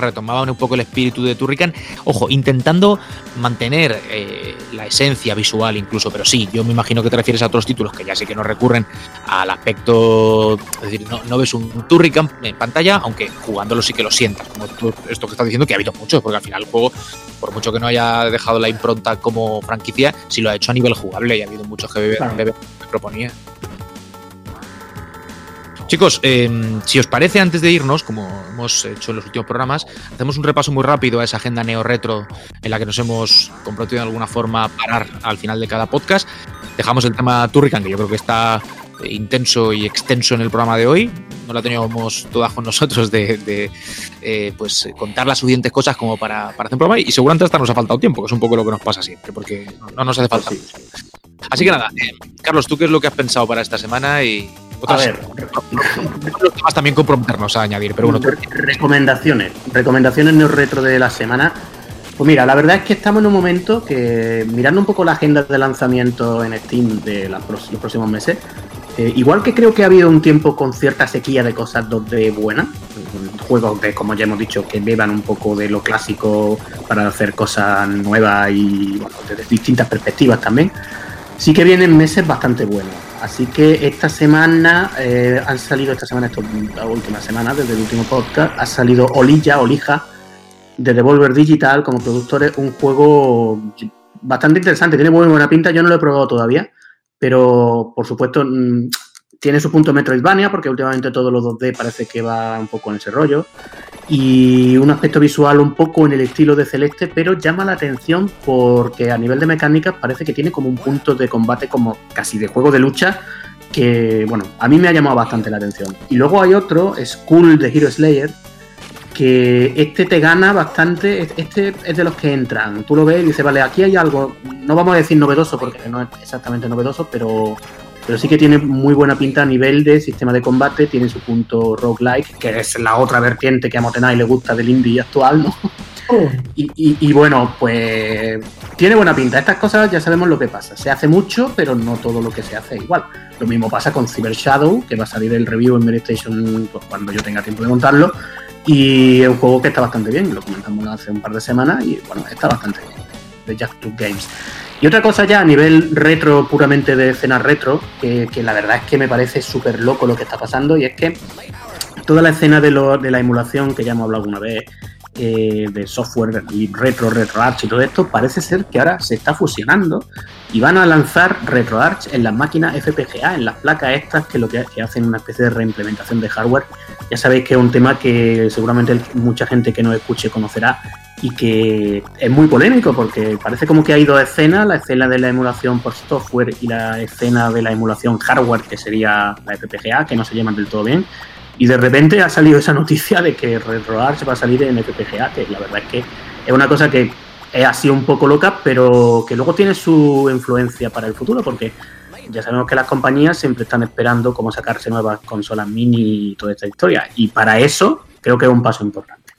retomaban un poco el espíritu de Turrican. Ojo, intentando mantener eh, la esencia visual incluso, pero sí, yo me imagino que te refieres a otros títulos que ya sé que no recurren al aspecto, es decir, no, no ves un Turrican en pantalla, aunque jugándolo sí que lo sientas, como tú- esto que estás diciendo, que ha habido muchos, porque al final el juego, por mucho que no haya dejado la impronta como franquicia, sí lo ha hecho a nivel jugable y ha habido muchos que, Claro. que proponía. Chicos, eh, si os parece, antes de irnos, como hemos hecho en los últimos programas, hacemos un repaso muy rápido a esa agenda neo-retro en la que nos hemos comprometido de alguna forma a parar al final de cada podcast. Dejamos el tema Turrican, que yo creo que está eh, intenso y extenso en el programa de hoy. No la teníamos todas con nosotros de, de, eh, pues contar las suficientes cosas como para, para hacer un programa y seguramente hasta nos ha faltado tiempo, que es un poco lo que nos pasa siempre, porque no, no nos hace falta. Pues Así que nada, eh, Carlos, ¿tú qué es lo que has pensado para esta semana? Y A otras, ver, otros temas también comprometernos a añadir, pero bueno, recomendaciones. Recomendaciones neo retro de la semana. Pues mira, la verdad es que estamos en un momento que, mirando un poco la agenda de lanzamiento en Steam de los próximos meses, eh, igual que creo que ha habido un tiempo con cierta sequía de cosas 2D buenas, juegos de, como ya hemos dicho, que beban un poco de lo clásico para hacer cosas nuevas y bueno, desde distintas perspectivas también, sí que vienen meses bastante buenos. Así que esta semana eh, han salido, esta semana, esta última semana, desde el último podcast, ha salido Olilla, Olija, de Devolver Digital como productores, un juego bastante interesante, tiene muy buena pinta, yo no lo he probado todavía, pero por supuesto mm, tiene su punto Metroidvania, porque últimamente todos los 2D parece que va un poco en ese rollo, y un aspecto visual un poco en el estilo de Celeste, pero llama la atención porque a nivel de mecánicas parece que tiene como un punto de combate como casi de juego de lucha que, bueno, a mí me ha llamado bastante la atención. Y luego hay otro, Skull de Hero Slayer, que este te gana bastante, este es de los que entran, tú lo ves y dices, vale, aquí hay algo, no vamos a decir novedoso porque no es exactamente novedoso, pero, pero sí que tiene muy buena pinta a nivel de sistema de combate, tiene su punto roguelike, que es la otra vertiente que a Motenai le gusta del indie actual, ¿no? Y, y- y bueno, pues tiene buena pinta. Estas cosas ya sabemos lo que pasa. Se hace mucho, pero no todo lo que se hace igual. Lo mismo pasa con Cyber Shadow, que va a salir el review en PlayStation pues, cuando yo tenga tiempo de montarlo. Y es un juego que está bastante bien, lo comentamos hace un par de semanas y bueno, está bastante bien. De Jack Games. Y otra cosa ya a nivel retro, puramente de escena retro, que, que la verdad es que me parece súper loco lo que está pasando y es que toda la escena de, lo- de la emulación que ya hemos hablado alguna vez, eh, de software y retro, RetroArch y todo esto, parece ser que ahora se está fusionando y van a lanzar RetroArch en las máquinas FPGA, en las placas estas que lo que, que hacen una especie de reimplementación de hardware. Ya sabéis que es un tema que seguramente mucha gente que nos escuche conocerá y que es muy polémico porque parece como que hay dos escenas, la escena de la emulación por software y la escena de la emulación hardware, que sería la FPGA, que no se llaman del todo bien. Y de repente ha salido esa noticia de que RetroArch va a salir en FPGA, que la verdad es que es una cosa que es así un poco loca, pero que luego tiene su influencia para el futuro, porque ya sabemos que las compañías siempre están esperando cómo sacarse nuevas consolas mini y toda esta historia. Y para eso creo que es un paso importante.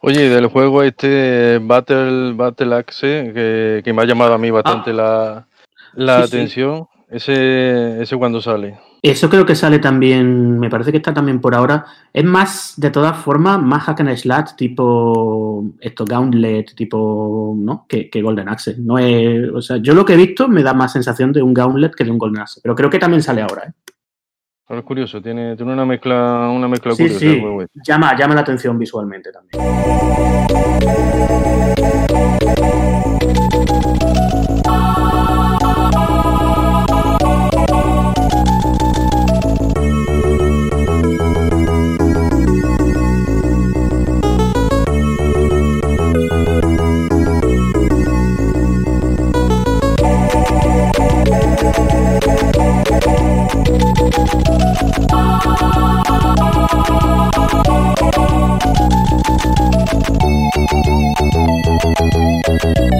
Oye, y del juego este Battle, Battle Axe, que, que me ha llamado a mí bastante la, la Ah. Sí, sí. atención, ese, ese cuando sale. Eso creo que sale también, me parece que está también por ahora. Es más, de todas formas, más hack and slash tipo esto, Gauntlet, tipo, ¿no? Que, que Golden Axe. No es, o sea, yo lo que he visto me da más sensación de un Gauntlet que de un Golden Axe. Pero creo que también sale ahora, ¿eh? Ahora es curioso, tiene, tiene una mezcla, una mezcla Sí, curiosa. sí. Llama, llama la atención visualmente también. Oye,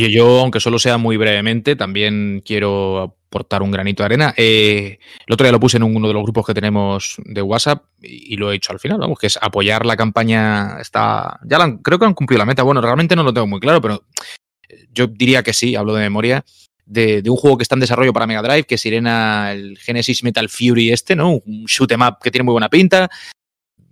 Oye, yo, aunque solo sea muy brevemente, también quiero aportar un granito de arena. Eh, el otro día lo puse en uno de los grupos que tenemos de WhatsApp y, lo he hecho al final, vamos, que es apoyar la campaña. Está, ya creo que han cumplido la meta. Bueno, realmente no lo tengo muy claro, pero yo diría que sí, hablo de memoria. De, un juego que está en desarrollo para Mega Drive, que es Sirena, el Genesis Metal Fury este, ¿no? Un shoot em up que tiene muy buena pinta,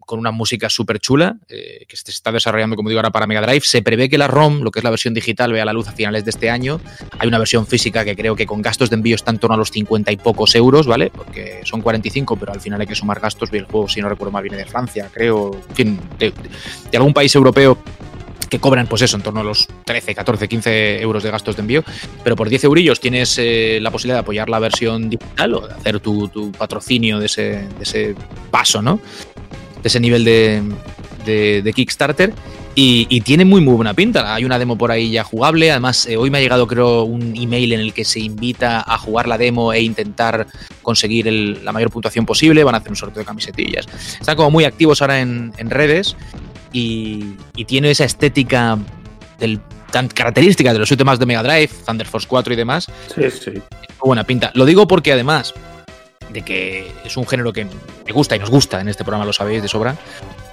con una música súper chula, eh, que se está desarrollando, como digo, ahora para Mega Drive. Se prevé que la ROM, lo que es la versión digital, vea la luz a finales de este año. Hay una versión física que creo que con gastos de envío está en torno a los 50 y pocos euros, ¿vale? Porque son 45, pero al final hay que sumar gastos. Y el juego, si no recuerdo mal, viene de Francia, creo, en fin, de, algún país europeo que cobran, pues eso, en torno a los 13, 14, 15 euros de gastos de envío, pero por 10 eurillos tienes eh, la posibilidad de apoyar la versión digital o de hacer tu, tu patrocinio de ese, de ese paso, ¿no? De ese nivel de, Kickstarter. Y, tiene muy, muy buena pinta. Hay una demo por ahí ya jugable. Además, eh, hoy me ha llegado, creo, un email en el que se invita a jugar la demo e intentar conseguir la mayor puntuación posible. Van a hacer un sorteo de camisetillas. Están como muy activos ahora en, redes y, tiene esa estética del, tan característica de los últimos de Mega Drive, Thunder Force 4 y demás. Sí, sí. Muy buena pinta. Lo digo porque además de que es un género que me gusta y nos gusta en este programa, lo sabéis de sobra.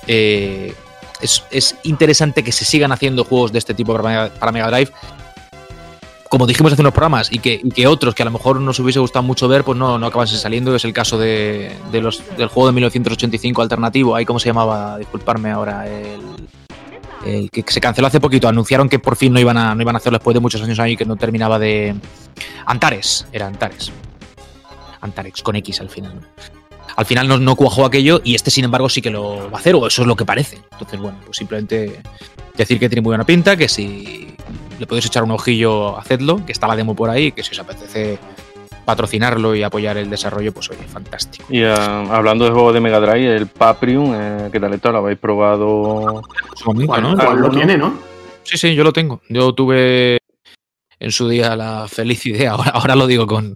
Eh, es, interesante que se sigan haciendo juegos de este tipo para Mega, Drive. Como dijimos hace unos programas, y que, otros que a lo mejor nos hubiese gustado mucho ver, pues no, no acabasen saliendo. Es el caso de, los, del juego de 1985 alternativo. Ahí, ¿cómo se llamaba? Disculparme ahora. El, que se canceló hace poquito. Anunciaron que por fin no iban a, no iban a hacerlo después de muchos años ahí que no terminaba de. Antares, era Antares. Antarex con X al final. Al final no, no, cuajó aquello y este, sin embargo, sí que lo va a hacer, o eso es lo que parece. Entonces, bueno, pues simplemente decir que tiene muy buena pinta, que si le podéis echar un ojillo, hacedlo, que está la demo por ahí, que si os apetece patrocinarlo y apoyar el desarrollo, pues oye, fantástico. Y ah, hablando de juego de Mega Drive, el Paprium, eh, ¿qué tal está? ¿Lo habéis probado? ¿no? lo tiene, ¿no? Sí, sí, yo lo tengo. Yo tuve en su día la feliz idea, ahora lo digo con,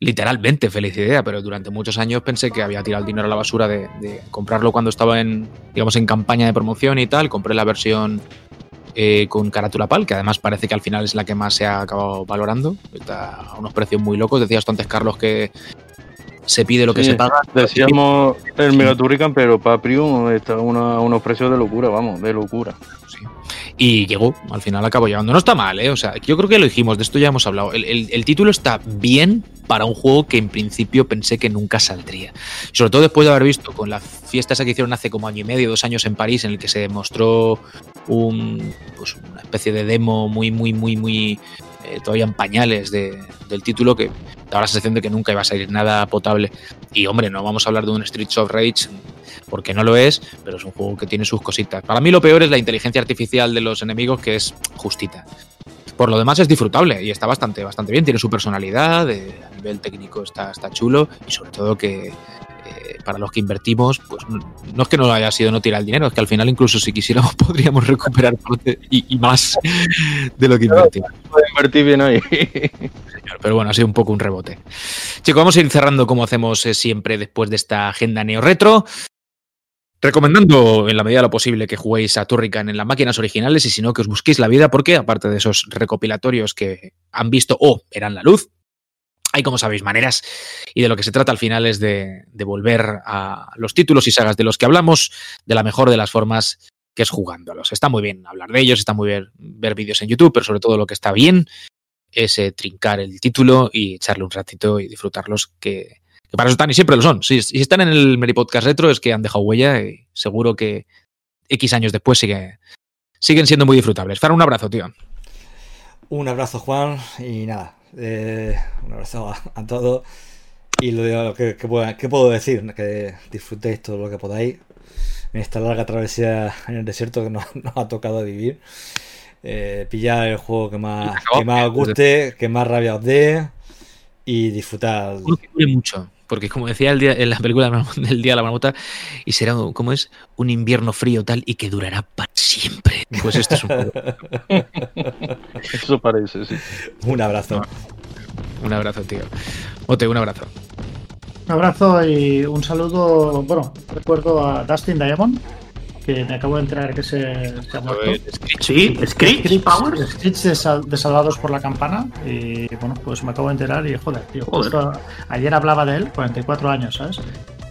literalmente feliz idea, pero durante muchos años pensé que había tirado el dinero a la basura de, comprarlo cuando estaba en, digamos, en campaña de promoción y tal. Compré la versión eh, con carátula PAL, que además parece que al final es la que más se ha acabado valorando. Está a unos precios muy locos. Decías tú antes, Carlos, que se pide lo que se paga. Decíamos el Megaturrican, pero Paprium está a unos precios de locura, vamos, de locura. Y llegó, al final acabó llegando. No está mal, ¿eh? O sea, yo creo que lo dijimos, de esto ya hemos hablado. El, título está bien para un juego que en principio pensé que nunca saldría. Sobre todo después de haber visto con las fiestas que hicieron hace como año y medio, dos años en París, en el que se demostró un, pues una especie de demo muy, muy, muy, muy eh, todavía en pañales del título que daba la sensación de que nunca iba a salir nada potable. Y hombre, no vamos a hablar de un Streets of Rage porque no lo es, pero es un juego que tiene sus cositas. Para mí lo peor es la inteligencia artificial de los enemigos, que es justita. Por lo demás es disfrutable y está bastante, bastante bien, tiene su personalidad, eh, a nivel técnico está, está chulo y sobre todo que para los que invertimos, pues no es que no haya sido no tirar el dinero, es que al final incluso si quisiéramos podríamos recuperar y, más de lo que invertimos. Invertir bien ahí. pero bueno, ha sido un poco un rebote. Chicos, vamos a ir cerrando como hacemos eh, siempre después de esta agenda neo-retro. Recomendando en la medida de lo posible que juguéis a Turrican en las máquinas originales y si no que os busquéis la vida porque aparte de esos recopilatorios que han visto o eran la luz, hay como sabéis maneras y de lo que se trata al final es de, volver a los títulos y sagas de los que hablamos de la mejor de las formas que es jugándolos. Está muy bien hablar de ellos, está muy bien ver vídeos en YouTube, pero sobre todo lo que está bien es eh, trincar el título y echarle un ratito y disfrutarlos que que para eso están y siempre lo son. Si, están en el Meri Podcast Retro es que han dejado huella y seguro que X años después sigue, siguen siendo muy disfrutables. Fara, un abrazo, tío. Un abrazo, Juan, y nada, eh, un abrazo a, todos. Y lo que, que, puedo decir, que disfrutéis todo lo que podáis en esta larga travesía en el desierto que nos, ha tocado vivir. Eh, pillar el juego que más, que más os guste, que más rabia os dé y disfrutar. mucho porque como decía el día, en la película del Día de la Marmota, y será, como es? Un invierno frío tal y que durará para siempre. Pues esto es un Eso parece, sí. Un abrazo. Un abrazo, tío. Ote, un abrazo. Un abrazo y un saludo, bueno, recuerdo a Dustin Diamond, que me acabo de enterar que se, se ha muerto. Sí, Screech Powers. Screech de, Sal- de Salvados por la Campana. Y bueno, pues me acabo de enterar y joder, tío. Joder. justo ayer hablaba de él, 44 años, ¿sabes?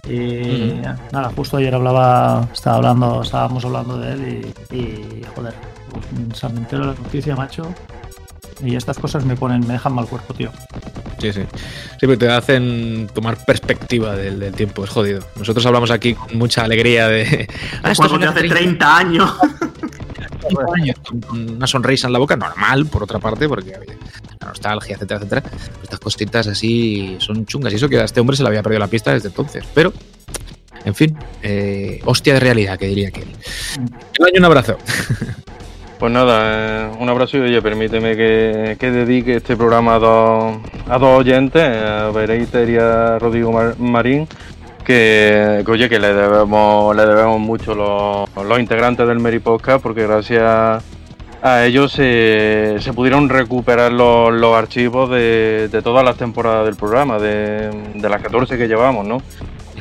Y Ujú. nada, justo ayer hablaba, estaba hablando, estábamos hablando de él y, y, joder, pues, me entero de la noticia, macho. Y estas cosas me ponen, me dejan mal cuerpo, tío. Sí, sí. Sí, pero te hacen tomar perspectiva del, del tiempo, es jodido. Nosotros hablamos aquí con mucha alegría de. Ah, esto es hace 30 años. años, con una sonrisa en la boca, normal, por otra parte, porque la nostalgia, etcétera, etcétera. Estas cositas así son chungas. Y eso que a este hombre se le había perdido la pista desde entonces. Pero, en fin, eh, hostia de realidad, que diría que. El año un abrazo. Pues nada, eh, un abrazo y oye, permíteme que, que dedique este programa a dos, a dos oyentes, a Bereiter y a Rodrigo Mar- Marín, que, que, oye, que le debemos, le debemos mucho los, los integrantes del Meri Podcast, porque gracias a ellos se, se pudieron recuperar los, los archivos de, de todas las temporadas del programa, de, de las 14 que llevamos, ¿no?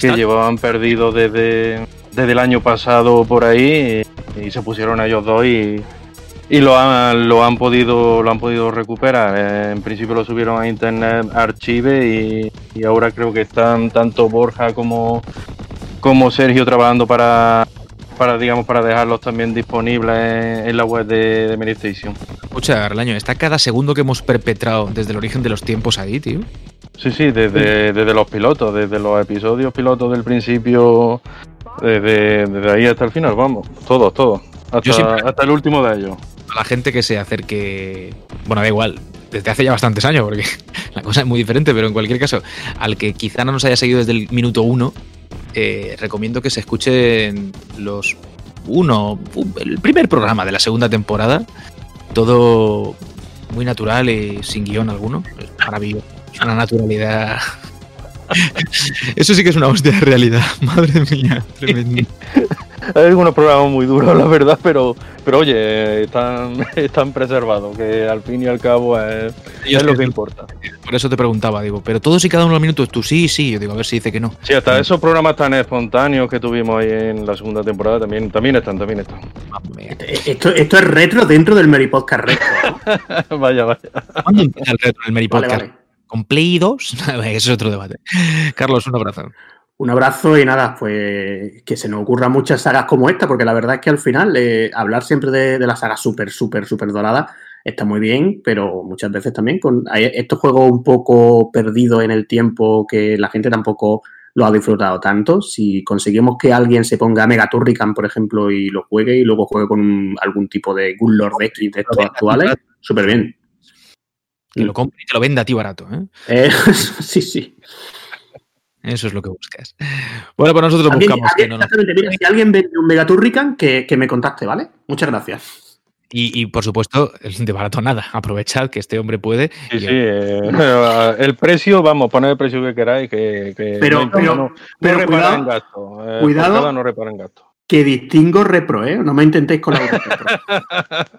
que llevaban perdido desde, desde el año pasado por ahí y, y se pusieron a ellos dos y, y lo han, lo han podido lo han podido recuperar. Eh, en principio lo subieron a Internet Archive y, y ahora creo que están tanto Borja como, como Sergio trabajando para para digamos para dejarlos también disponibles en, la web de, de Medistation. Escucha, Arlaño, está cada segundo que hemos perpetrado desde el origen de los tiempos ahí, tío. Sí, sí, desde, desde los pilotos, desde los episodios pilotos del principio, desde, desde ahí hasta el final, vamos, todos, todos, hasta, siempre- hasta el último de ellos. A la gente que se acerque. Bueno, da igual. Desde hace ya bastantes años, porque la cosa es muy diferente, pero en cualquier caso, al que quizá no nos haya seguido desde el minuto uno, eh, recomiendo que se escuchen los uno, el primer programa de la segunda temporada. Todo muy natural y sin guion alguno. Es maravilloso. Es una naturalidad. Eso sí que es una hostia de realidad. Madre mía, tremendo. Hay algunos programas muy duros, la verdad, pero, pero oye, están, están preservados, que al fin y al cabo es, es lo que importa. Por eso te preguntaba, digo, pero todos y cada uno de los minutos, tú sí, sí. Yo digo, a ver si dice que no. Sí, hasta esos programas tan espontáneos que tuvimos ahí en la segunda temporada también, también están, también están. Esto, esto es retro dentro del Mary Podcast retro. vaya, vaya. ¿Cuándo empieza el retro del Mary Vale, Podcast? vale. ¿Con Play 2? Ese es otro debate. Carlos, un abrazo. Un abrazo y nada, pues que se nos ocurran muchas sagas como esta, porque la verdad es que al final eh, hablar siempre de, de la saga súper, súper, súper dorada está muy bien, pero muchas veces también con hay estos juegos un poco perdidos en el tiempo que la gente tampoco lo ha disfrutado tanto. Si conseguimos que alguien se ponga Mega Turrican, por ejemplo, y lo juegue y luego juegue con algún tipo de Good Lord X de estos actuales, súper bien. Que lo compre y te lo venda a ti barato. ¿eh? Eh, sí, sí. Eso es lo que buscas. Bueno, pues nosotros buscamos alguien- que no nos- mira, si alguien vende un Mega Turrican, que, que me contacte, ¿vale? Muchas gracias. Y, y, por supuesto, de barato nada. Aprovechad que este hombre puede. Sí, y- sí, eh, el precio, vamos, poned el precio que queráis, que, que Pero- no, pero- no, no pero repara cuidado- gasto. eh, cuidado. no repara en gasto. Que distingo repro, ¿eh? No me intentéis con la repro.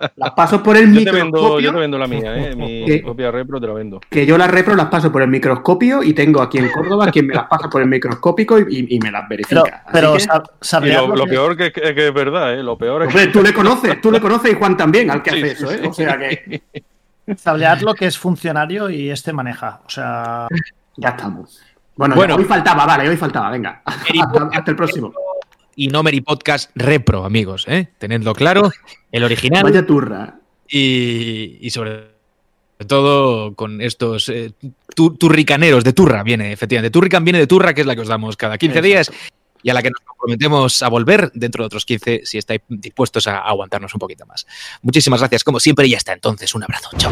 Las paso por el Yo te, vendo, microscopio. yo te vendo la mía, ¿eh? mi ¿Qué? copia repro te la vendo. Que yo las repro las paso por el microscopio y tengo aquí en Córdoba quien me las pasa por el microscópico y, y me las Pero, verifica. Pero que- sab- Y sabrías lo, que- peor que, que, que es verdad, ¿eh? Lo peor es Hombre, tú le conoces, tú le conoces y Juan también al que Sí, hace eso, ¿eh? sí. O sea que Sablead lo que es funcionario y este maneja. O sea, ya estamos. Bueno, Bueno. ya, hoy faltaba, vale, hoy faltaba, venga. Hasta, hasta el próximo. Y no Mary Podcast Repro, amigos. ¿eh? Tenedlo claro. El original. Vaya turra. y, y sobre todo con estos eh, tu- turricaneros de turra viene, efectivamente. Turrican viene de turra, que es la que os damos cada 15 días y a la que nos comprometemos a volver dentro de otros 15 si estáis dispuestos a aguantarnos un poquito más. Muchísimas gracias, como siempre, y hasta entonces. Un abrazo. Chao.